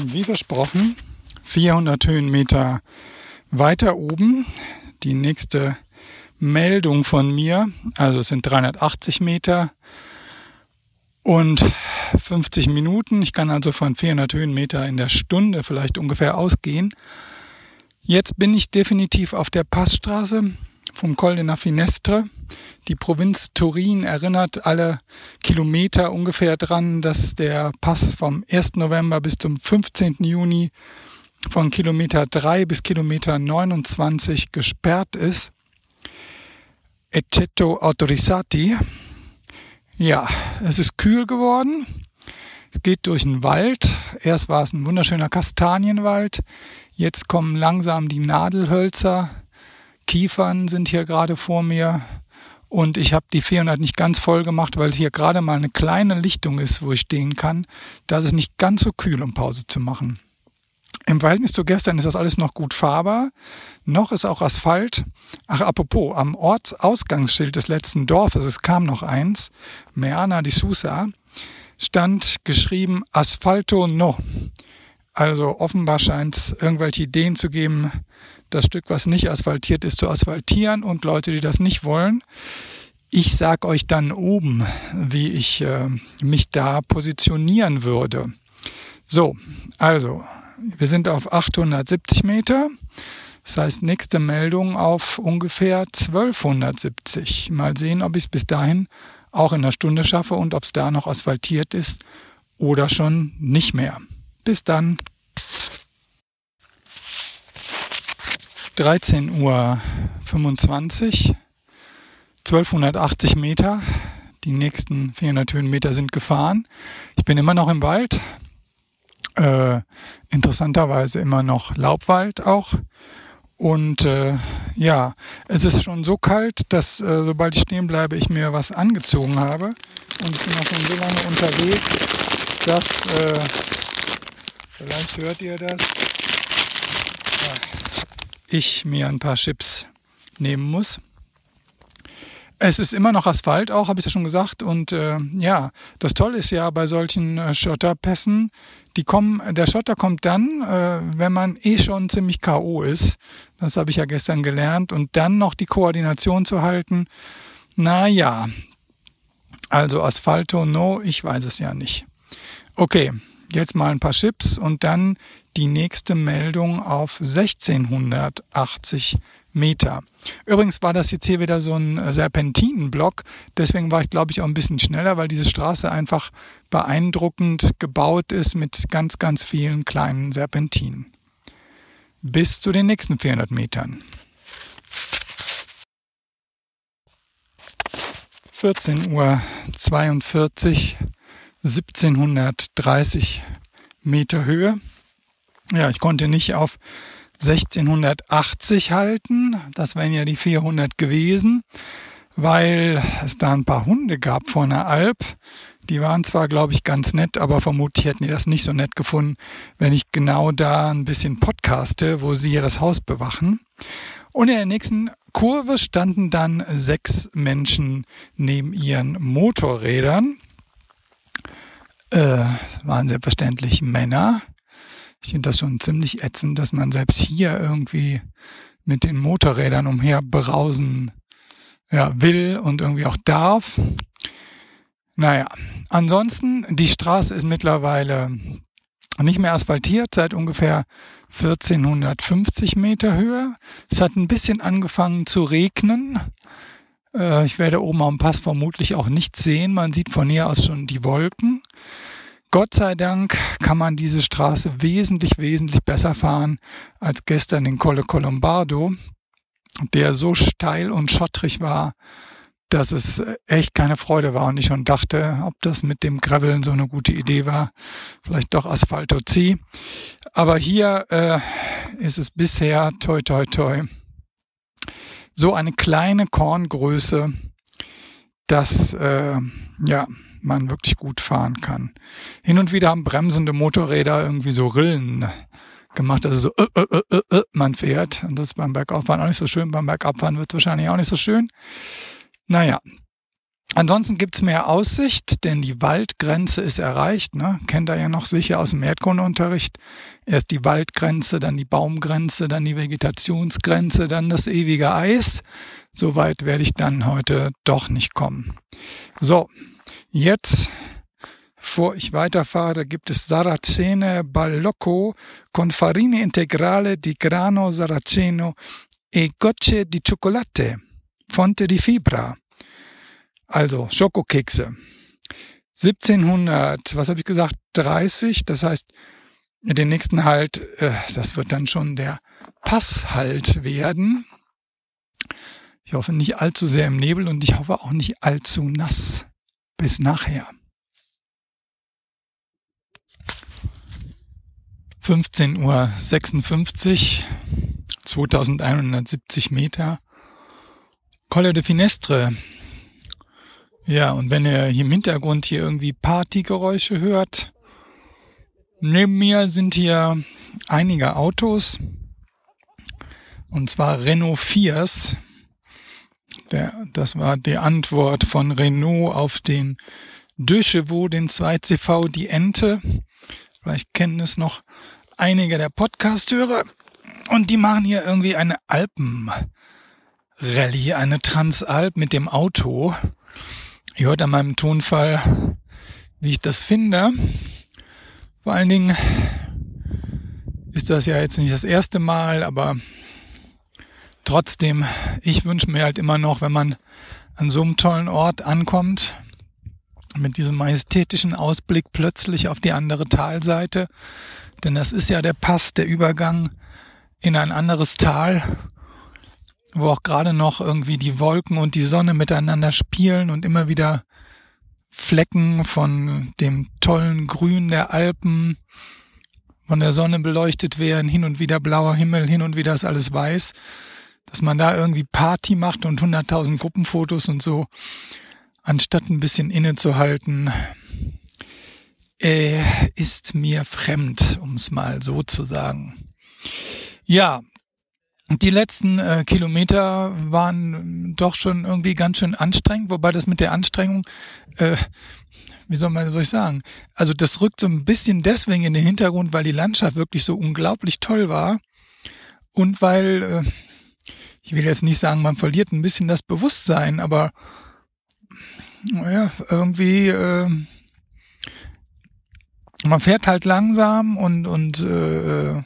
Wie versprochen, 400 Höhenmeter weiter oben die nächste Meldung von mir. Also es sind 380 Meter und 50 Minuten. Ich kann also von 400 Höhenmeter in der Stunde vielleicht ungefähr ausgehen. Jetzt bin ich definitiv auf der Passstraße vom Col de la Finestre. Die Provinz Turin erinnert alle Kilometer ungefähr dran, dass der Pass vom 1. November bis zum 15. Juni von Kilometer 3 bis Kilometer 29 gesperrt ist. Eccetto autorizzati. Ja, es ist kühl geworden. Es geht durch den Wald. Erst war es ein wunderschöner Kastanienwald. Jetzt kommen langsam die Nadelhölzer. Kiefern sind hier gerade vor mir. Und ich habe die 400 nicht ganz voll gemacht, weil hier gerade mal eine kleine Lichtung ist, wo ich stehen kann. Da ist es nicht ganz so kühl, um Pause zu machen. Im Verhältnis zu gestern ist das alles noch gut fahrbar. Noch ist auch Asphalt. Ach, apropos, am Ortsausgangsschild des letzten Dorfes, es kam noch eins, Meana di Susa, stand geschrieben Asphalto no. Also offenbar scheint es irgendwelche Ideen zu geben, das Stück, was nicht asphaltiert ist, zu asphaltieren und Leute, die das nicht wollen. Ich sage euch dann oben, wie ich äh, mich da positionieren würde. So, also, wir sind auf 870 Meter. Das heißt, nächste Meldung auf ungefähr 1270. Mal sehen, ob ich es bis dahin auch in einer Stunde schaffe und ob es da noch asphaltiert ist oder schon nicht mehr. Bis dann. 13.25 Uhr, 1280 Meter. Die nächsten 400 Höhenmeter sind gefahren. Ich bin immer noch im Wald. Äh, interessanterweise immer noch Laubwald auch. Und äh, ja, es ist schon so kalt, dass äh, sobald ich stehen bleibe, ich mir was angezogen habe. Und ich bin auch schon so lange unterwegs, dass, äh, vielleicht hört ihr das, ich mir ein paar Chips nehmen muss. Es ist immer noch Asphalt auch, habe ich ja schon gesagt. Und äh, ja, das Tolle ist ja bei solchen äh, Schotterpässen, die kommen, der Schotter kommt dann, äh, wenn man eh schon ziemlich K.O. ist. Das habe ich ja gestern gelernt. Und dann noch die Koordination zu halten. Na ja. Also Asphalto, no, ich weiß es ja nicht. Okay, jetzt mal ein paar Chips und dann die nächste Meldung auf 1680 Meter. Übrigens war das jetzt hier wieder so ein Serpentinenblock. Deswegen war ich, glaube ich, auch ein bisschen schneller, weil diese Straße einfach beeindruckend gebaut ist mit ganz, ganz vielen kleinen Serpentinen. Bis zu den nächsten 400 Metern. 14 Uhr 42, 1730 Meter Höhe. Ja, ich konnte nicht auf 1680 halten. Das wären ja die 400 gewesen, weil es da ein paar Hunde gab vor einer Alp. Die waren zwar, glaube ich, ganz nett, aber vermutlich hätten die das nicht so nett gefunden, wenn ich genau da ein bisschen podcaste, wo sie ja das Haus bewachen. Und in der nächsten Kurve standen dann sechs Menschen neben ihren Motorrädern. Äh, waren selbstverständlich Männer. Ich finde das schon ziemlich ätzend, dass man selbst hier irgendwie mit den Motorrädern umher berausen ja, will und irgendwie auch darf. Naja, ansonsten, die Straße ist mittlerweile nicht mehr asphaltiert, seit ungefähr 1450 Meter Höhe. Es hat ein bisschen angefangen zu regnen. Äh, ich werde oben am Pass vermutlich auch nichts sehen. Man sieht von hier aus schon die Wolken. Gott sei Dank kann man diese Straße wesentlich, wesentlich besser fahren als gestern den Colle Colombardo, der so steil und schottrig war, dass es echt keine Freude war und ich schon dachte, ob das mit dem Graveln so eine gute Idee war. Vielleicht doch Asphalto C. Aber hier äh, ist es bisher toi toi toi so eine kleine Korngröße, dass äh, ja man wirklich gut fahren kann. Hin und wieder haben bremsende Motorräder irgendwie so Rillen gemacht, also so äh, äh, äh, äh, man fährt. Und das ist beim Bergauffahren auch nicht so schön. Beim Bergabfahren wird es wahrscheinlich auch nicht so schön. Naja, ansonsten gibt's mehr Aussicht, denn die Waldgrenze ist erreicht. Ne? Kennt ihr ja noch sicher aus dem Erdkundeunterricht. Erst die Waldgrenze, dann die Baumgrenze, dann die Vegetationsgrenze, dann das ewige Eis. Soweit werde ich dann heute doch nicht kommen. So, jetzt Bevor ich weiterfahre, gibt es Saracene Ballocco con farine integrale di grano saraceno e gocce di cioccolate. Fonte di Fibra. Also Schokokekse. 1700, was habe ich gesagt, 30, das heißt, den nächsten Halt, äh, das wird dann schon der Passhalt werden. Ich hoffe nicht allzu sehr im Nebel und ich hoffe auch nicht allzu nass. Bis nachher. 15.56 Uhr, 2170 Meter. Colle de Finestre. Ja, und wenn ihr hier im Hintergrund hier irgendwie Partygeräusche hört, neben mir sind hier einige Autos. Und zwar Renault Fiers. Der, das war die Antwort von Renault auf den De Chevaux, den 2CV, die Ente. Vielleicht kennen es noch einige der Podcast-Hörer. Und die machen hier irgendwie eine Alpen. Rallye, eine Transalp mit dem Auto. Ihr hört an meinem Tonfall, wie ich das finde. Vor allen Dingen ist das ja jetzt nicht das erste Mal, aber trotzdem, ich wünsche mir halt immer noch, wenn man an so einem tollen Ort ankommt, mit diesem majestätischen Ausblick plötzlich auf die andere Talseite, denn das ist ja der Pass, der Übergang in ein anderes Tal, wo auch gerade noch irgendwie die Wolken und die Sonne miteinander spielen und immer wieder Flecken von dem tollen Grün der Alpen von der Sonne beleuchtet werden, hin und wieder blauer Himmel, hin und wieder ist alles weiß, dass man da irgendwie Party macht und 100.000 Gruppenfotos und so, anstatt ein bisschen innezuhalten, äh, ist mir fremd, um es mal so zu sagen. Ja, die letzten äh, Kilometer waren doch schon irgendwie ganz schön anstrengend, wobei das mit der Anstrengung, äh, wie soll man soll ich sagen, also das rückt so ein bisschen deswegen in den Hintergrund, weil die Landschaft wirklich so unglaublich toll war und weil, äh, ich will jetzt nicht sagen, man verliert ein bisschen das Bewusstsein, aber naja, irgendwie, äh, man fährt halt langsam und, und äh,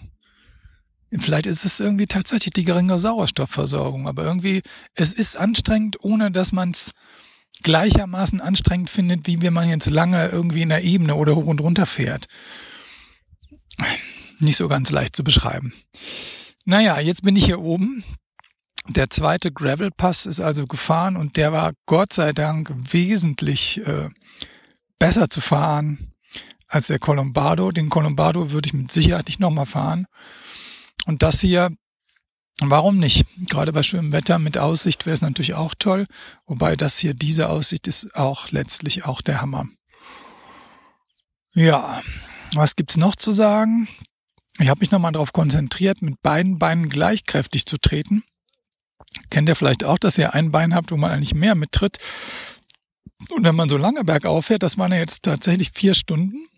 Vielleicht ist es irgendwie tatsächlich die geringe Sauerstoffversorgung, aber irgendwie, es ist anstrengend, ohne dass man es gleichermaßen anstrengend findet, wie wenn man jetzt lange irgendwie in der Ebene oder hoch und runter fährt. Nicht so ganz leicht zu beschreiben. Naja, jetzt bin ich hier oben. Der zweite Gravel Pass ist also gefahren und der war Gott sei Dank wesentlich äh, besser zu fahren als der Colombardo. Den Colombardo würde ich mit Sicherheit nicht nochmal fahren. Und das hier, warum nicht? Gerade bei schönem Wetter mit Aussicht wäre es natürlich auch toll. Wobei das hier, diese Aussicht ist auch letztlich auch der Hammer. Ja, was gibt's noch zu sagen? Ich habe mich nochmal darauf konzentriert, mit beiden Beinen gleichkräftig zu treten. Kennt ihr vielleicht auch, dass ihr ein Bein habt, wo man eigentlich mehr mittritt? Und wenn man so lange bergauf fährt, das waren ja jetzt tatsächlich vier Stunden.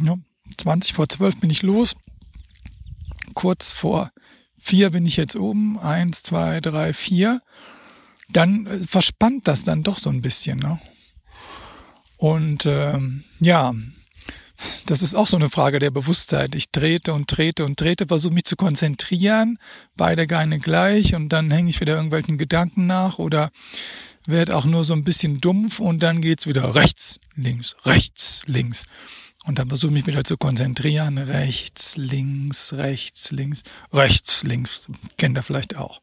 Ja, 20 vor 12 bin ich los. Kurz vor vier bin ich jetzt oben. Eins, zwei, drei, vier. Dann äh, verspannt das dann doch so ein bisschen. Ne? Und ähm, ja, das ist auch so eine Frage der Bewusstheit. Ich trete und trete und trete, versuche mich zu konzentrieren, beide Geine gleich und dann hänge ich wieder irgendwelchen Gedanken nach oder werde auch nur so ein bisschen dumpf und dann geht's wieder rechts, links, rechts, links. Und dann versuche ich mich wieder zu konzentrieren. Rechts, links, rechts, links, rechts, links. Kennt ihr vielleicht auch.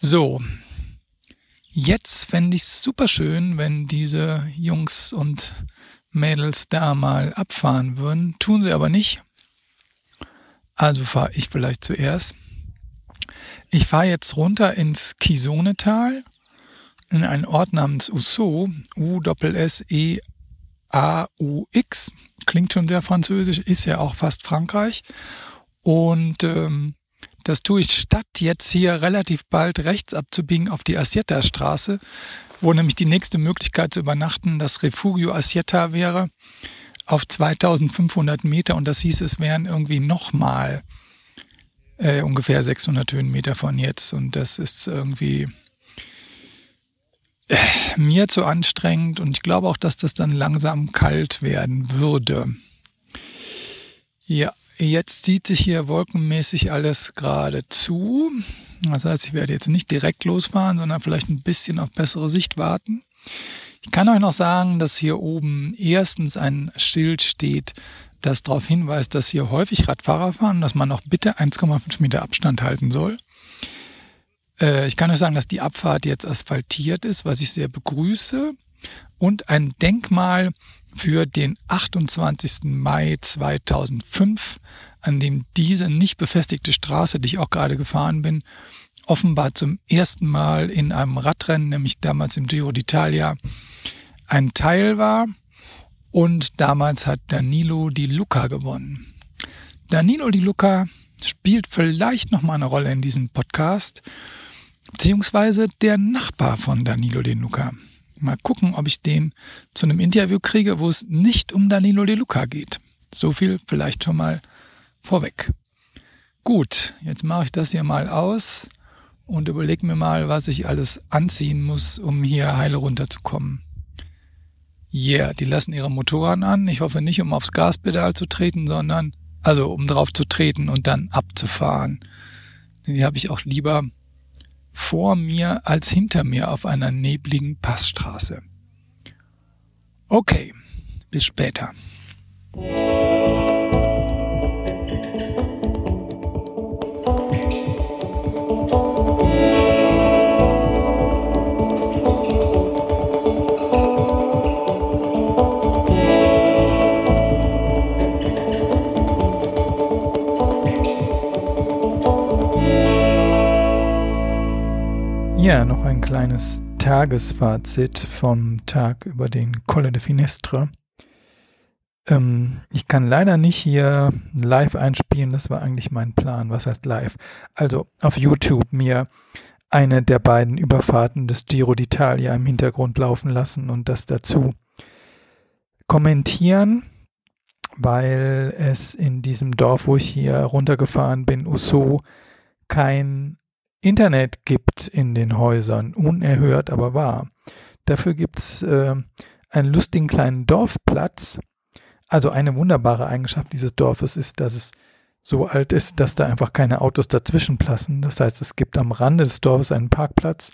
So. Jetzt fände ich es super schön, wenn diese Jungs und Mädels da mal abfahren würden. Tun sie aber nicht. Also fahre ich vielleicht zuerst. Ich fahre jetzt runter ins Kisonetal in einen Ort namens Usso, U-S-S-E-A-U-X. Klingt schon sehr französisch, ist ja auch fast Frankreich. Und ähm, das tue ich statt jetzt hier relativ bald rechts abzubiegen auf die Assietta-Straße, wo nämlich die nächste Möglichkeit zu übernachten das Refugio Assietta wäre auf 2500 Meter. Und das hieß, es wären irgendwie nochmal äh, ungefähr 600 Höhenmeter von jetzt. Und das ist irgendwie äh, mir zu anstrengend. Und ich glaube auch, dass das dann langsam kalt werden würde. Ja, jetzt zieht sich hier wolkenmäßig alles gerade zu. Das heißt, ich werde jetzt nicht direkt losfahren, sondern vielleicht ein bisschen auf bessere Sicht warten. Ich kann euch noch sagen, dass hier oben erstens ein Schild steht, das darauf hinweist, dass hier häufig Radfahrer fahren, dass man noch bitte 1,5 Meter Abstand halten soll. Äh, ich kann euch sagen, dass die Abfahrt jetzt asphaltiert ist, was ich sehr begrüße. Und ein Denkmal für den 28. Mai 2005 an dem diese nicht befestigte Straße, die ich auch gerade gefahren bin, offenbar zum ersten Mal in einem Radrennen, nämlich damals im Giro d'Italia, ein Teil war. Und damals hat Danilo Di Luca gewonnen. Danilo Di Luca spielt vielleicht noch mal eine Rolle in diesem Podcast, beziehungsweise der Nachbar von Danilo Di Luca. Mal gucken, ob ich den zu einem Interview kriege, wo es nicht um Danilo Di Luca geht. So viel vielleicht schon mal vorweg. Gut, jetzt mache ich das hier mal aus und überlege mir mal, was ich alles anziehen muss, um hier heile runterzukommen. Yeah, die lassen ihre Motoren an. Ich hoffe nicht, um aufs Gaspedal zu treten, sondern also um drauf zu treten und dann abzufahren. Die habe ich auch lieber vor mir als hinter mir auf einer nebligen Passstraße. Okay, bis später. Ja, noch ein kleines Tagesfazit vom Tag über den Colle de Finestre. Ähm, ich kann leider nicht hier live einspielen, das war eigentlich mein Plan. Was heißt live? Also auf YouTube mir eine der beiden Überfahrten des Giro d'Italia im Hintergrund laufen lassen und das dazu kommentieren, weil es in diesem Dorf, wo ich hier runtergefahren bin, Usso, kein Internet gibt in den Häusern, unerhört, aber wahr. Dafür gibt's äh, einen lustigen kleinen Dorfplatz. Also eine wunderbare Eigenschaft dieses Dorfes ist, dass es so alt ist, dass da einfach keine Autos dazwischen passen. Das heißt, es gibt am Rande des Dorfes einen Parkplatz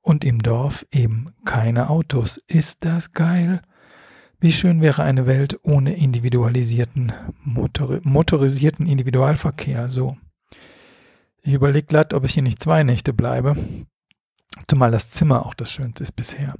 und im Dorf eben keine Autos. Ist das geil? Wie schön wäre eine Welt ohne individualisierten, motori motorisierten Individualverkehr, so. Ich überlege glatt, ob ich hier nicht zwei Nächte bleibe. Zumal das Zimmer auch das Schönste ist bisher.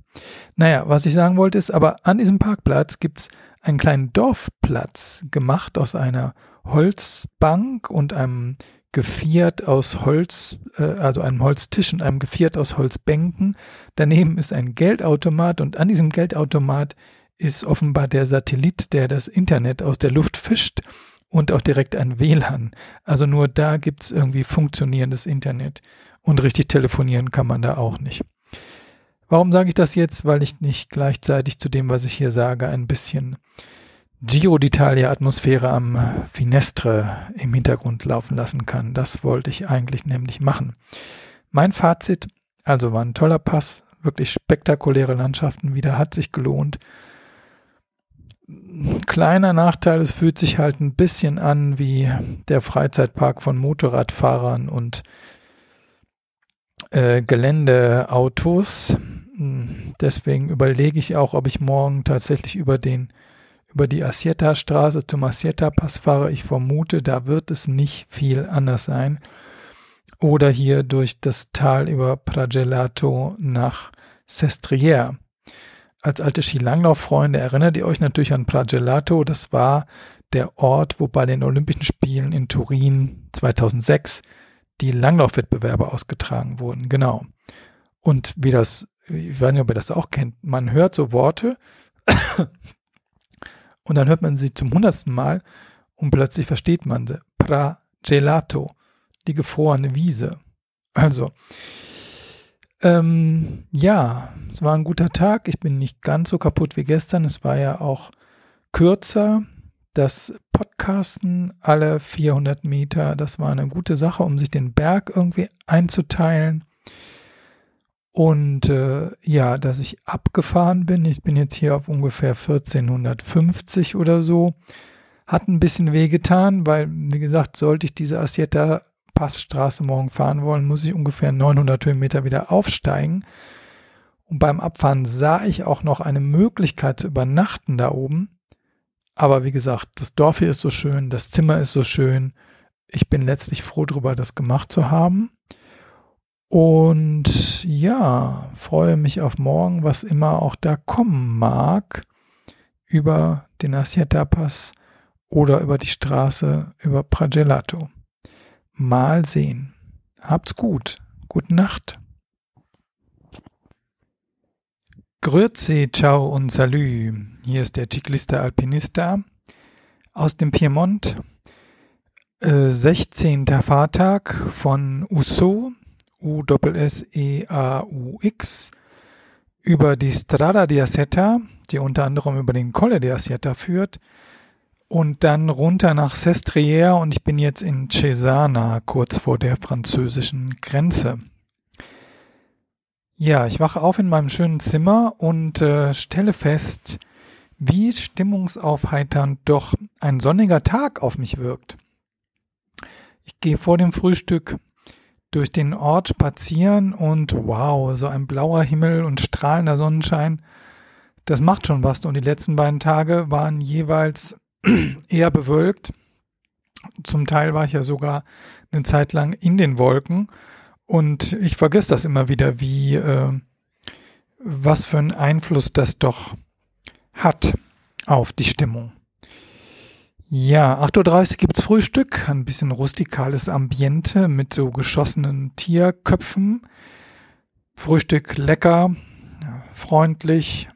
Naja, was ich sagen wollte ist, aber an diesem Parkplatz gibt's einen kleinen Dorfplatz gemacht aus einer Holzbank und einem Geviert aus Holz, äh, also einem Holztisch und einem Geviert aus Holzbänken. Daneben ist ein Geldautomat und an diesem Geldautomat ist offenbar der Satellit, der das Internet aus der Luft fischt und auch direkt ein WLAN. Also nur da gibt's irgendwie funktionierendes Internet und richtig telefonieren kann man da auch nicht. Warum sage ich das jetzt? Weil ich nicht gleichzeitig zu dem, was ich hier sage, ein bisschen Giro d'Italia Atmosphäre am Finestre im Hintergrund laufen lassen kann. Das wollte ich eigentlich nämlich machen. Mein Fazit, also war ein toller Pass, wirklich spektakuläre Landschaften wieder, hat sich gelohnt. Kleiner Nachteil, es fühlt sich halt ein bisschen an wie der Freizeitpark von Motorradfahrern und äh, Geländeautos. Deswegen überlege ich auch, ob ich morgen tatsächlich über den über die Asieta Straße zum Asieta Pass fahre. Ich vermute, da wird es nicht viel anders sein. Oder hier durch das Tal über Pragelato nach Sestriere als alte Skilanglauf-Freunde erinnert ihr euch natürlich an Pragelato. Das war der Ort, wo bei den Olympischen Spielen in Turin 2006 die Langlaufwettbewerbe ausgetragen wurden. Genau. Und wie das, ich weiß nicht, ob ihr das auch kennt, man hört so Worte (coughs) und dann hört man sie zum hundertsten Mal und plötzlich versteht man sie. Pragelato, die gefrorene Wiese. Also, ähm, ja, es war ein guter Tag. Ich bin nicht ganz so kaputt wie gestern. Es war ja auch kürzer. Das Podcasten alle 400 Meter, das war eine gute Sache, um sich den Berg irgendwie einzuteilen. Und äh, ja, dass ich abgefahren bin, ich bin jetzt hier auf ungefähr 1450 oder so, hat ein bisschen wehgetan, weil, wie gesagt, sollte ich diese Asieta Passstraße morgen fahren wollen, muss ich ungefähr 900 Höhenmeter wieder aufsteigen. Und beim Abfahren sah ich auch noch eine Möglichkeit zu übernachten da oben. Aber wie gesagt, das Dorf hier ist so schön, das Zimmer ist so schön. Ich bin letztlich froh darüber, das gemacht zu haben. Und ja, freue mich auf morgen, was immer auch da kommen mag, über den Asieta Pass oder über die Straße über Pragelato. Mal sehen. Habt's gut. Gute Nacht. Grüezi, ciao und salü. Hier ist der Ciclista Alpinista aus dem Piemont. Äh, 16. Fahrtag von Usso, U-S-S-E-A-U-X, über die Strada di Aseta, die unter anderem über den Colle di Aseta führt, und dann runter nach Sestriere und ich bin jetzt in Cesana, kurz vor der französischen Grenze. Ja, ich wache auf in meinem schönen Zimmer und äh, stelle fest, wie stimmungsaufheiternd doch ein sonniger Tag auf mich wirkt. Ich gehe vor dem Frühstück durch den Ort spazieren und wow, so ein blauer Himmel und strahlender Sonnenschein, das macht schon was. Und die letzten beiden Tage waren jeweils eher bewölkt. Zum Teil war ich ja sogar eine Zeit lang in den Wolken und ich vergesse das immer wieder, wie äh, was für einen Einfluss das doch hat auf die Stimmung. Ja, 8.30 Uhr gibt's Frühstück, ein bisschen rustikales Ambiente mit so geschossenen Tierköpfen. Frühstück lecker, freundlich.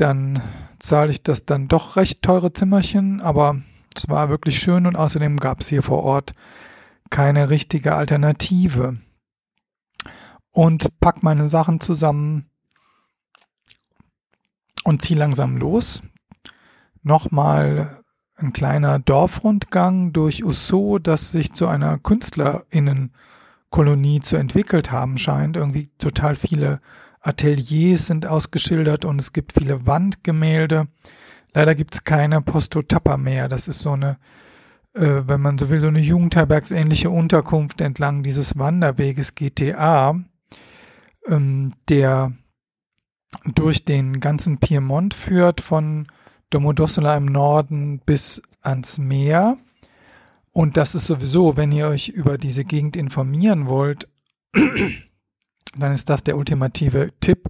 Dann zahle ich das dann doch recht teure Zimmerchen, aber es war wirklich schön und außerdem gab es hier vor Ort keine richtige Alternative. Und pack meine Sachen zusammen und zieh langsam los. Nochmal ein kleiner Dorfrundgang durch Usso, das sich zu einer Künstlerinnenkolonie zu entwickelt haben scheint. Irgendwie total viele Ateliers sind ausgeschildert und es gibt viele Wandgemälde. Leider gibt es keine Posto Tappa mehr. Das ist so eine, äh, wenn man so will, so eine Jugendherbergsähnliche Unterkunft entlang dieses Wanderweges GTA, ähm, der durch den ganzen Piemont führt, von Domodossola im Norden bis ans Meer. Und das ist sowieso, wenn ihr euch über diese Gegend informieren wollt, dann ist das der ultimative Tipp.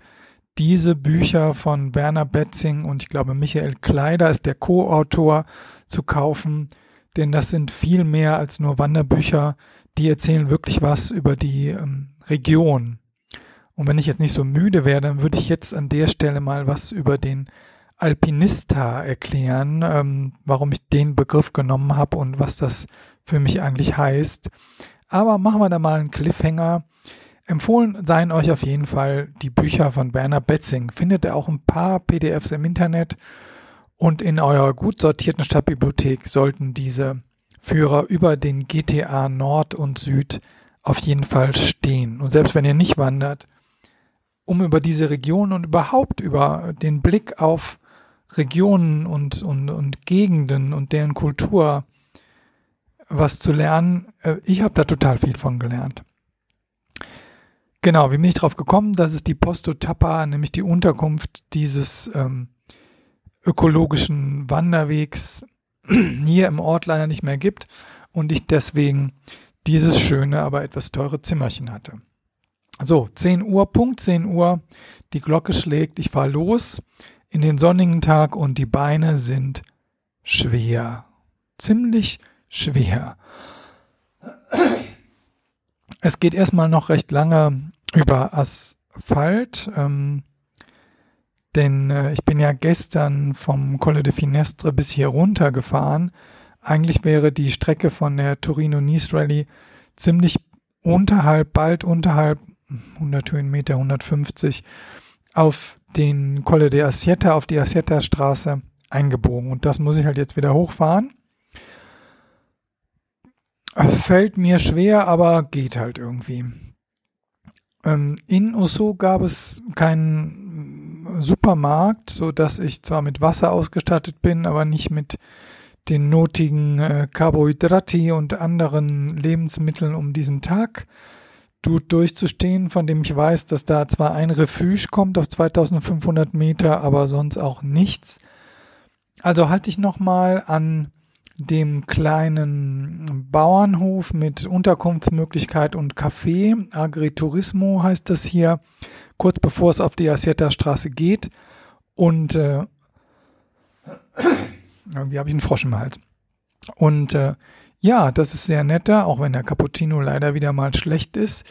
Diese Bücher von Werner Betzing und ich glaube Michael Kleider ist der Co-Autor zu kaufen. denn das sind viel mehr als nur Wanderbücher, die erzählen wirklich was über die ähm, Region. Und wenn ich jetzt nicht so müde wäre, dann würde ich jetzt an der Stelle mal was über den Alpinista erklären, ähm, warum ich den Begriff genommen habe und was das für mich eigentlich heißt. Aber machen wir da mal einen Cliffhanger. Empfohlen seien euch auf jeden Fall die Bücher von Werner Betzing. Findet ihr auch ein paar PDFs im Internet und in eurer gut sortierten Stadtbibliothek sollten diese Führer über den GTA Nord und Süd auf jeden Fall stehen. Und selbst wenn ihr nicht wandert, um über diese Region und überhaupt über den Blick auf Regionen und, und, und Gegenden und deren Kultur was zu lernen, äh, ich habe da total viel von gelernt. Genau, wie bin ich drauf gekommen? Das ist die Posto Tapa, nämlich die Unterkunft dieses ähm, ökologischen Wanderwegs (clears throat) hier im Ort leider nicht mehr gibt und ich deswegen dieses schöne, aber etwas teure Zimmerchen hatte. So, 10 Uhr, Punkt 10 Uhr, die Glocke schlägt, ich fahre los in den sonnigen Tag und die Beine sind schwer. Ziemlich schwer. (clears throat) Es geht erstmal noch recht lange über Asphalt, ähm, denn äh, ich bin ja gestern vom Colle de Finestre bis hier runter gefahren. Eigentlich wäre die Strecke von der Torino-Nice Rally ziemlich unterhalb, bald unterhalb 100 Höhenmeter, 150 auf den Colle de Assietta, auf die Assietta Straße eingebogen. Und das muss ich halt jetzt wieder hochfahren. Fällt mir schwer, aber geht halt irgendwie. Ähm, in Uso gab es keinen Supermarkt, so dass ich zwar mit Wasser ausgestattet bin, aber nicht mit den notigen äh, Carbohydrati und anderen Lebensmitteln, um diesen Tag durchzustehen, von dem ich weiß, dass da zwar ein Refuge kommt auf 2500 Meter, aber sonst auch nichts. Also halte ich nochmal an dem kleinen Bauernhof mit Unterkunftsmöglichkeit und Café. Agriturismo heißt das hier, kurz bevor es auf die Asieta Straße geht. Und äh, (clears throat) irgendwie habe ich einen Frosch im Hals. Und äh, ja, das ist sehr netter, auch wenn der Cappuccino leider wieder mal schlecht ist.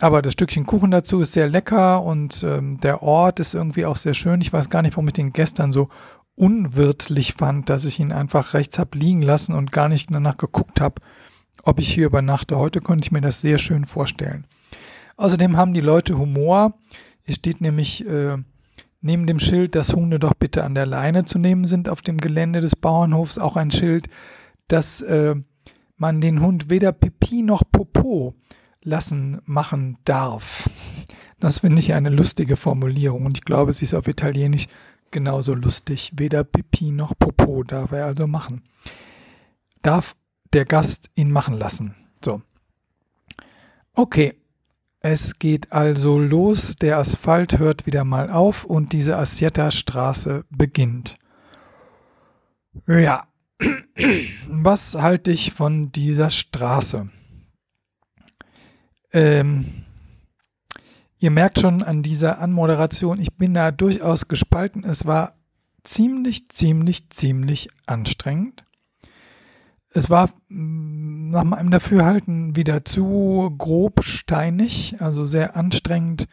Aber das Stückchen Kuchen dazu ist sehr lecker und ähm, der Ort ist irgendwie auch sehr schön. Ich weiß gar nicht, warum ich den gestern so unwirtlich fand, dass ich ihn einfach rechts hab liegen lassen und gar nicht danach geguckt habe, ob ich hier übernachte. Heute konnte ich mir das sehr schön vorstellen. Außerdem haben die Leute Humor. Hier steht nämlich äh, neben dem Schild, dass Hunde doch bitte an der Leine zu nehmen sind auf dem Gelände des Bauernhofs, auch ein Schild, dass äh, man den Hund weder Pipi noch Popo lassen machen darf. Das finde ich eine lustige Formulierung und ich glaube, sie ist auf Italienisch genauso lustig. Weder Pipi noch Popo darf er also machen. Darf der Gast ihn machen lassen. So. Okay. Es geht also los. Der Asphalt hört wieder mal auf und diese Assietta Straße beginnt. Ja. (clears throat) Was halte ich von dieser Straße? Ähm, Ihr merkt schon an dieser Anmoderation, ich bin da durchaus gespalten. Es war ziemlich, ziemlich, ziemlich anstrengend. Es war mm, nach meinem Dafürhalten wieder zu grob steinig, also sehr anstrengend,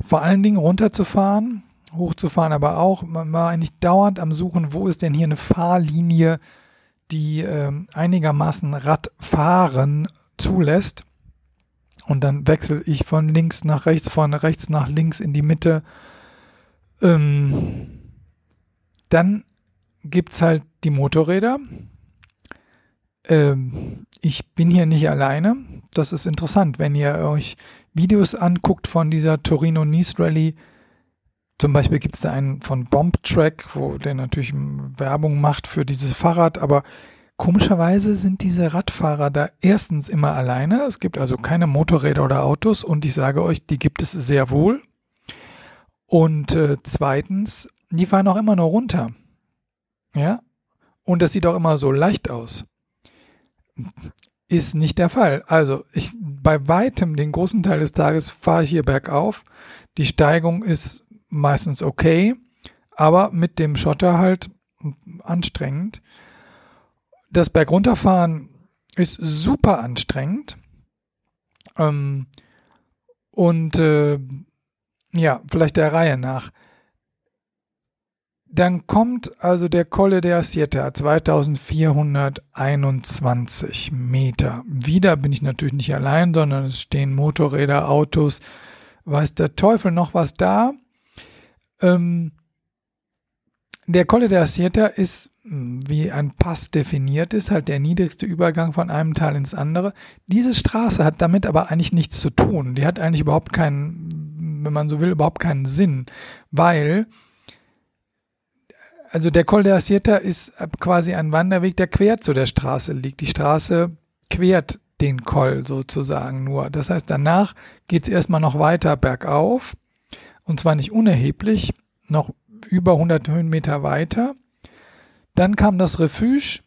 vor allen Dingen runterzufahren, hochzufahren, aber auch, man war eigentlich dauernd am Suchen, wo ist denn hier eine Fahrlinie, die äh, einigermaßen Radfahren zulässt. Und dann wechsle ich von links nach rechts, von rechts nach links in die Mitte. Ähm, dann gibt's halt die Motorräder. Ähm, ich bin hier nicht alleine. Das ist interessant, wenn ihr euch Videos anguckt von dieser Torino-Nice Rally. Zum Beispiel gibt's da einen von Bomb Track, wo der natürlich Werbung macht für dieses Fahrrad, aber Komischerweise sind diese Radfahrer da erstens immer alleine. Es gibt also keine Motorräder oder Autos und ich sage euch, die gibt es sehr wohl. Und äh, zweitens, die fahren auch immer nur runter. Ja? Und das sieht auch immer so leicht aus. Ist nicht der Fall. Also ich bei weitem den großen Teil des Tages fahre ich hier bergauf. Die Steigung ist meistens okay, aber mit dem Schotter halt anstrengend. Das Bergunterfahren ist super anstrengend. Ähm, und äh, ja, vielleicht der Reihe nach. Dann kommt also der Colle der Assieta, 2421 Meter. Wieder bin ich natürlich nicht allein, sondern es stehen Motorräder, Autos, weiß der Teufel noch was da. Ähm, der Colle der Assieta ist, hm, wie ein Pass definiert ist, halt der niedrigste Übergang von einem Tal ins andere. Diese Straße hat damit aber eigentlich nichts zu tun. Die hat eigentlich überhaupt keinen, wenn man so will, überhaupt keinen Sinn, weil also der Col de Assieta ist quasi ein Wanderweg, der quer zu der Straße liegt. Die Straße quert den Col sozusagen nur. Das heißt, danach geht es erstmal noch weiter bergauf und zwar nicht unerheblich, noch über 100 Höhenmeter weiter. Dann kam das Refuge,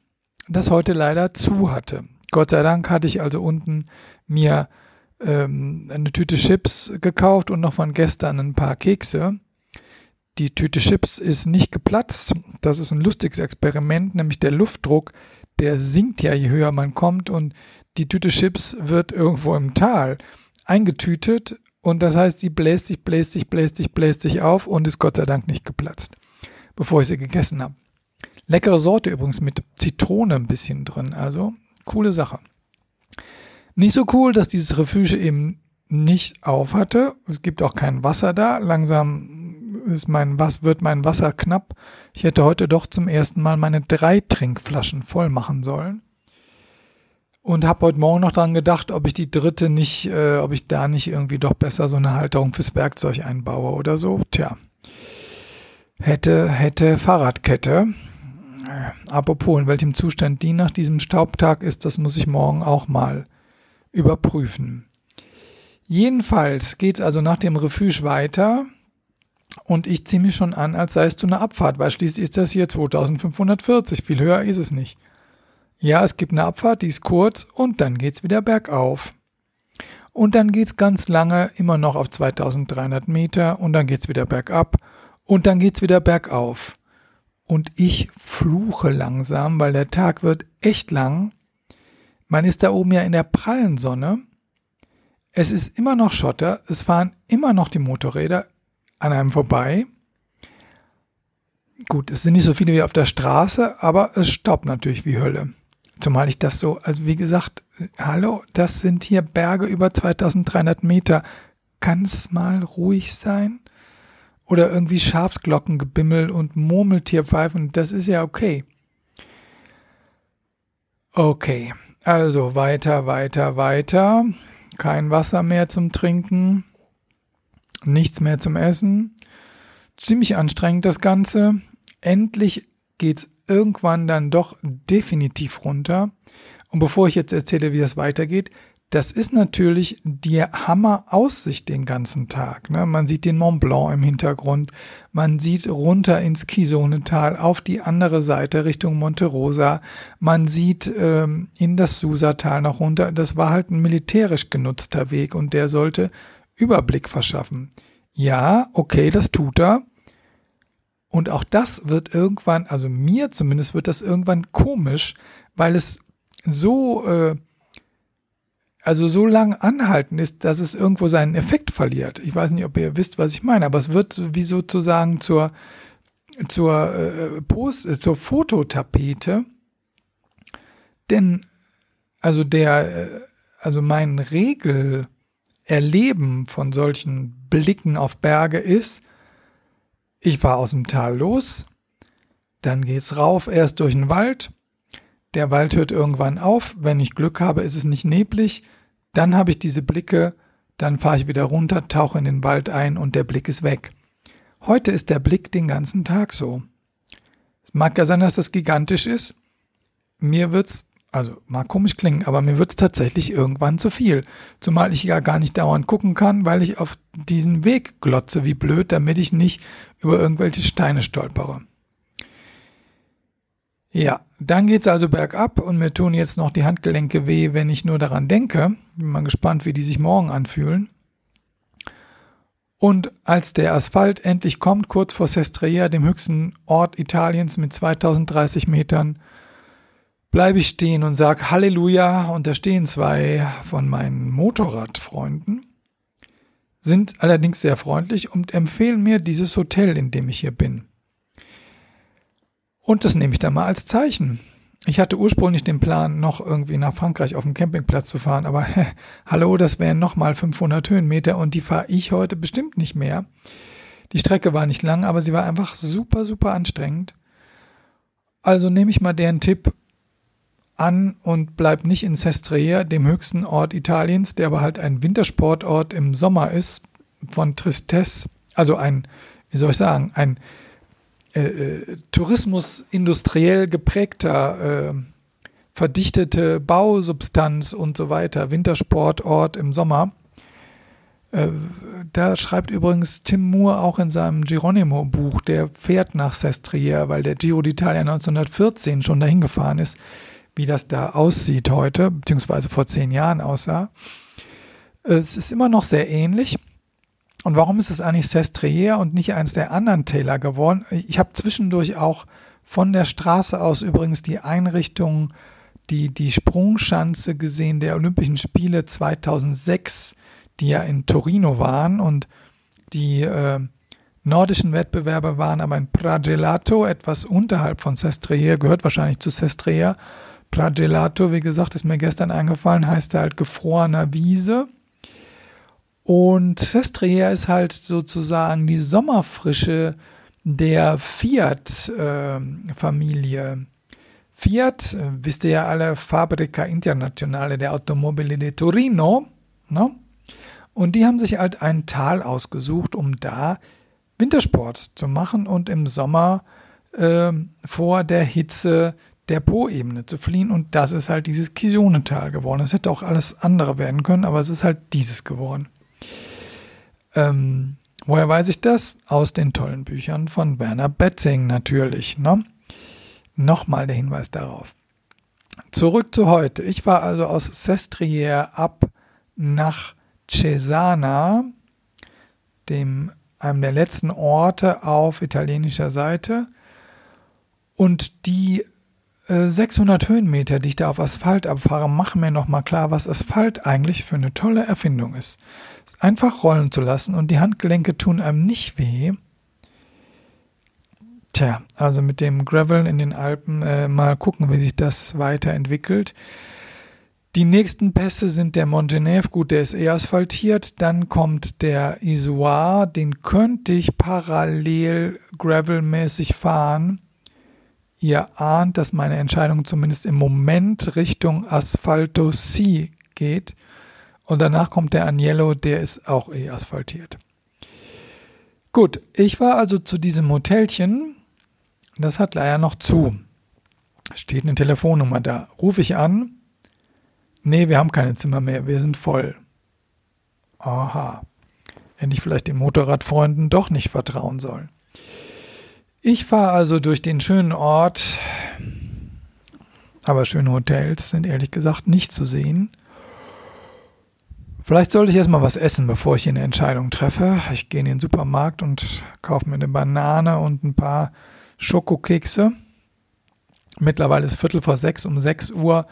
das heute leider zu hatte. Gott sei Dank hatte ich also unten mir ähm, eine Tüte Chips gekauft und noch von gestern ein paar Kekse. Die Tüte Chips ist nicht geplatzt. Das ist ein lustiges Experiment, nämlich der Luftdruck, der sinkt ja, je höher man kommt und die Tüte Chips wird irgendwo im Tal eingetütet und das heißt, die bläst sich, bläst sich, bläst sich, bläst sich auf und ist Gott sei Dank nicht geplatzt, bevor ich sie gegessen habe. Leckere Sorte übrigens mit Zitrone ein bisschen drin, also coole Sache. Nicht so cool, dass dieses Refuge eben nicht auf hatte. Es gibt auch kein Wasser da. Langsam ist mein, was wird mein Wasser knapp. Ich hätte heute doch zum ersten Mal meine drei Trinkflaschen voll machen sollen. Und habe heute Morgen noch dran gedacht, ob ich die dritte nicht, äh, ob ich da nicht irgendwie doch besser so eine Halterung fürs Werkzeug einbaue oder so. Tja. Hätte, hätte Fahrradkette. Äh, apropos, in welchem Zustand die nach diesem Staubtag ist, das muss ich morgen auch mal überprüfen. Jedenfalls geht's also nach dem Refuge weiter und ich ziehe mich schon an, als sei es zu einer Abfahrt, weil schließlich ist das hier 2540, viel höher ist es nicht. Ja, es gibt eine Abfahrt, die ist kurz und dann geht's wieder bergauf. Und dann geht's ganz lange immer noch auf 2300 Meter und dann geht's wieder bergab und dann geht's wieder bergauf. Und ich fluche langsam, weil der Tag wird echt lang. Man ist da oben ja in der prallen Sonne. Es ist immer noch Schotter, es fahren immer noch die Motorräder, an einem vorbei. Gut, es sind nicht so viele wie auf der Straße, aber es staubt natürlich wie Hölle. Zumal ich das so, also wie gesagt, hallo, das sind hier Berge über 2300 Meter. Kann es mal ruhig sein? Oder irgendwie Schafsglockengebimmel und Murmeltierpfeifen, das ist ja okay. Okay, also weiter, weiter, weiter. Kein Wasser mehr zum Trinken nichts mehr zum Essen. Ziemlich anstrengend das Ganze. Endlich geht's irgendwann dann doch definitiv runter. Und bevor ich jetzt erzähle, wie das weitergeht, das ist natürlich die Hammer-Aussicht den ganzen Tag. Ne? Man sieht den Mont Blanc im Hintergrund, man sieht runter ins Kisonetal auf die andere Seite Richtung Monte Rosa, man sieht ähm, in das Susatal noch runter. Das war halt ein militärisch genutzter Weg und der sollte Überblick verschaffen. Ja, okay, das tut er. Und auch das wird irgendwann, also mir zumindest wird das irgendwann komisch, weil es so, äh, also so lang anhalten ist, dass es irgendwo seinen Effekt verliert. Ich weiß nicht, ob ihr wisst, was ich meine, aber es wird wie sozusagen zur, zur äh, Post, äh, zur Fototapete. Denn, also der, äh, also mein Regel, Erleben von solchen Blicken auf Berge ist, ich fahre aus dem Tal los, dann geht's rauf erst durch den Wald, der Wald hört irgendwann auf, wenn ich Glück habe, ist es nicht neblig, dann habe ich diese Blicke, dann fahre ich wieder runter, tauche in den Wald ein und der Blick ist weg. Heute ist der Blick den ganzen Tag so. Es mag ja sein, dass das gigantisch ist. Mir wird's also mag komisch klingen, aber mir wird es tatsächlich irgendwann zu viel. Zumal ich ja gar nicht dauernd gucken kann, weil ich auf diesen Weg glotze wie blöd, damit ich nicht über irgendwelche Steine stolpere. Ja, dann geht's also bergab und mir tun jetzt noch die Handgelenke weh, wenn ich nur daran denke. Bin mal gespannt, wie die sich morgen anfühlen. Und als der Asphalt endlich kommt, kurz vor Sestria, dem höchsten Ort Italiens mit 2030 Metern, bleibe ich stehen und sage Halleluja und da stehen zwei von meinen Motorradfreunden, sind allerdings sehr freundlich und empfehlen mir dieses Hotel, in dem ich hier bin. Und das nehme ich dann mal als Zeichen. Ich hatte ursprünglich den Plan, noch irgendwie nach Frankreich auf dem Campingplatz zu fahren, aber hä, (laughs) hallo, das wären nochmal 500 Höhenmeter und die fahre ich heute bestimmt nicht mehr. Die Strecke war nicht lang, aber sie war einfach super, super anstrengend. Also nehme ich mal deren Tipp an und bleib nicht in Sestriere, dem höchsten Ort Italiens, der aber halt ein Wintersportort im Sommer ist, von Tristesse, also ein, wie soll ich sagen, ein äh, äh, Tourismus industriell geprägter, äh, verdichtete Bausubstanz und so weiter, Wintersportort im Sommer. Äh, da schreibt übrigens Tim Moore auch in seinem Geronimo-Buch, der fährt nach Sestriere, weil der Giro d'Italia 1914 schon dahin gefahren ist, wie das da aussieht heute, beziehungsweise vor zehn Jahren aussah. Es ist immer noch sehr ähnlich. Und warum ist es eigentlich Sestriere und nicht eins der anderen Täler geworden? Ich habe zwischendurch auch von der Straße aus übrigens die Einrichtung, die, die Sprungschanze gesehen der Olympischen Spiele 2006, die ja in Torino waren und die äh, nordischen Wettbewerbe waren aber in Pragelato, etwas unterhalb von Sestriere, gehört wahrscheinlich zu Sestriere. Pragelato, wie gesagt, ist mir gestern eingefallen, heißt halt gefrorener Wiese. Und Sestriere ist halt sozusagen die Sommerfrische der Fiat-Familie. Äh, Fiat, wisst ihr ja alle, Fabrica Internazionale der Automobili di Torino. Ne? Und die haben sich halt ein Tal ausgesucht, um da Wintersport zu machen und im Sommer äh, vor der Hitze der Po-Ebene zu fliehen. Und das ist halt dieses Kisionetal geworden. Es hätte auch alles andere werden können, aber es ist halt dieses geworden. Ähm, woher weiß ich das? Aus den tollen Büchern von Werner Betzing natürlich. Ne? Nochmal der Hinweis darauf. Zurück zu heute. Ich war also aus Sestriere ab nach Cesana, dem, einem der letzten Orte auf italienischer Seite. Und die 600 äh, Höhenmeter, die ich da auf Asphalt abfahre, machen mir nochmal klar, was Asphalt eigentlich für eine tolle Erfindung ist einfach rollen zu lassen und die Handgelenke tun einem nicht weh. Tja, also mit dem Graveln in den Alpen äh, mal gucken, wie sich das weiterentwickelt. Die nächsten Pässe sind der Montgenèvre, gut, der ist eh asphaltiert. Dann kommt der Isoire, den könnte ich parallel gravelmäßig fahren. Ihr ahnt, dass meine Entscheidung zumindest im Moment Richtung Asphalto C geht. Und danach kommt der Agnello, der ist auch eh asphaltiert. Gut, ich war also zu diesem Hotelchen. Das hat leider noch zu. Steht eine Telefonnummer da. Rufe ich an. Nee, wir haben keine Zimmer mehr. Wir sind voll. Aha. Hätte ich vielleicht den Motorradfreunden doch nicht vertrauen sollen. Ich fahre also durch den schönen Ort, aber schöne Hotels sind ehrlich gesagt nicht zu sehen. Vielleicht sollte ich erstmal was essen, bevor ich hier eine Entscheidung treffe. Ich gehe in den Supermarkt und kaufe mir eine Banane und ein paar Schokokekse. Mittlerweile ist Viertel vor sechs. Um sechs Uhr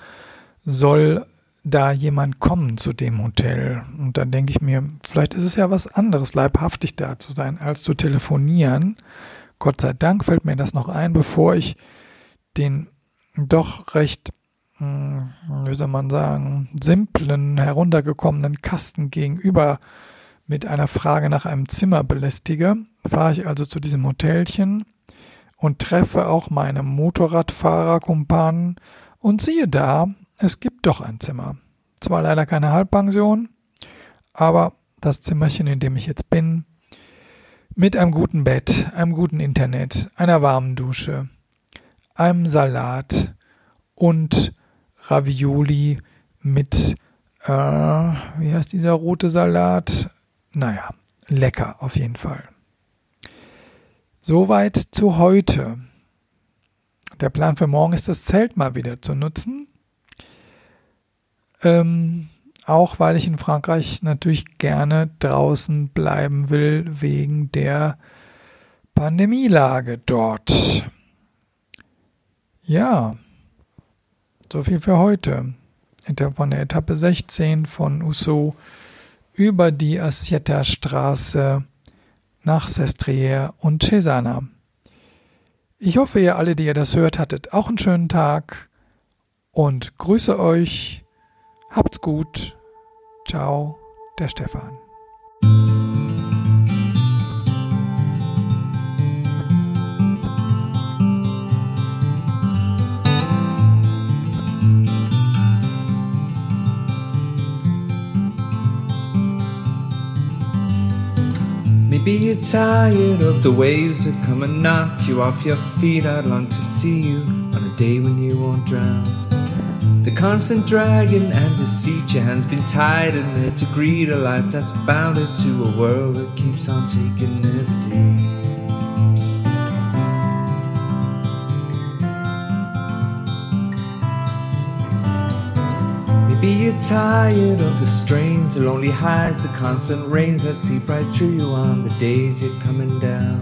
soll da jemand kommen zu dem Hotel. Und dann denke ich mir, vielleicht ist es ja was anderes, leibhaftig da zu sein, als zu telefonieren. Gott sei Dank fällt mir das noch ein, bevor ich den doch recht hm, wie soll man sagen, simplen, heruntergekommenen Kasten gegenüber mit einer Frage nach einem Zimmer belästige, fahre ich also zu diesem Hotelchen und treffe auch meine Motorradfahrerkumpanen und siehe da, es gibt doch ein Zimmer. Zwar leider keine Halbpension, aber das Zimmerchen, in dem ich jetzt bin, mit einem guten Bett, einem guten Internet, einer warmen Dusche, einem Salat und Ravioli mit, äh, wie heißt dieser rote Salat? Naja, lecker auf jeden Fall. Soweit zu heute. Der Plan für morgen ist, das Zelt mal wieder zu nutzen. Ähm, auch weil ich in Frankreich natürlich gerne draußen bleiben will wegen der Pandemielage dort. Ja, So viel für heute. Von der Etappe 16 von Usso über die Assietta Straße nach Sestriere und Cesana. Ich hoffe, ihr alle, die ihr das hört, hattet auch einen schönen Tag und grüße euch. Habt's gut. Ciao, der Stefan. Maybe you're tired of the waves that come and knock you off your feet. I'd long to see you on a day when you won't drown. The constant dragging and deceit, your hands been tied and there to greet a life that's bounded to a world that keeps on taking every day. Maybe you're tired of the strains, the lonely highs, the constant rains that seep right through you on the days you're coming down.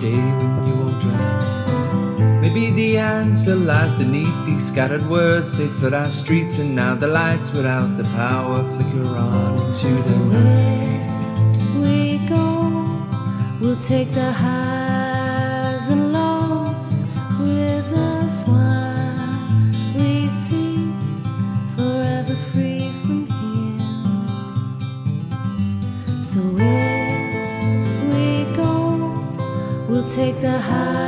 day when you won't drown. Maybe the answer lies beneath these scattered words. They flood our streets, and now the lights without the power flicker on into the night. we go, we'll take the highs the high.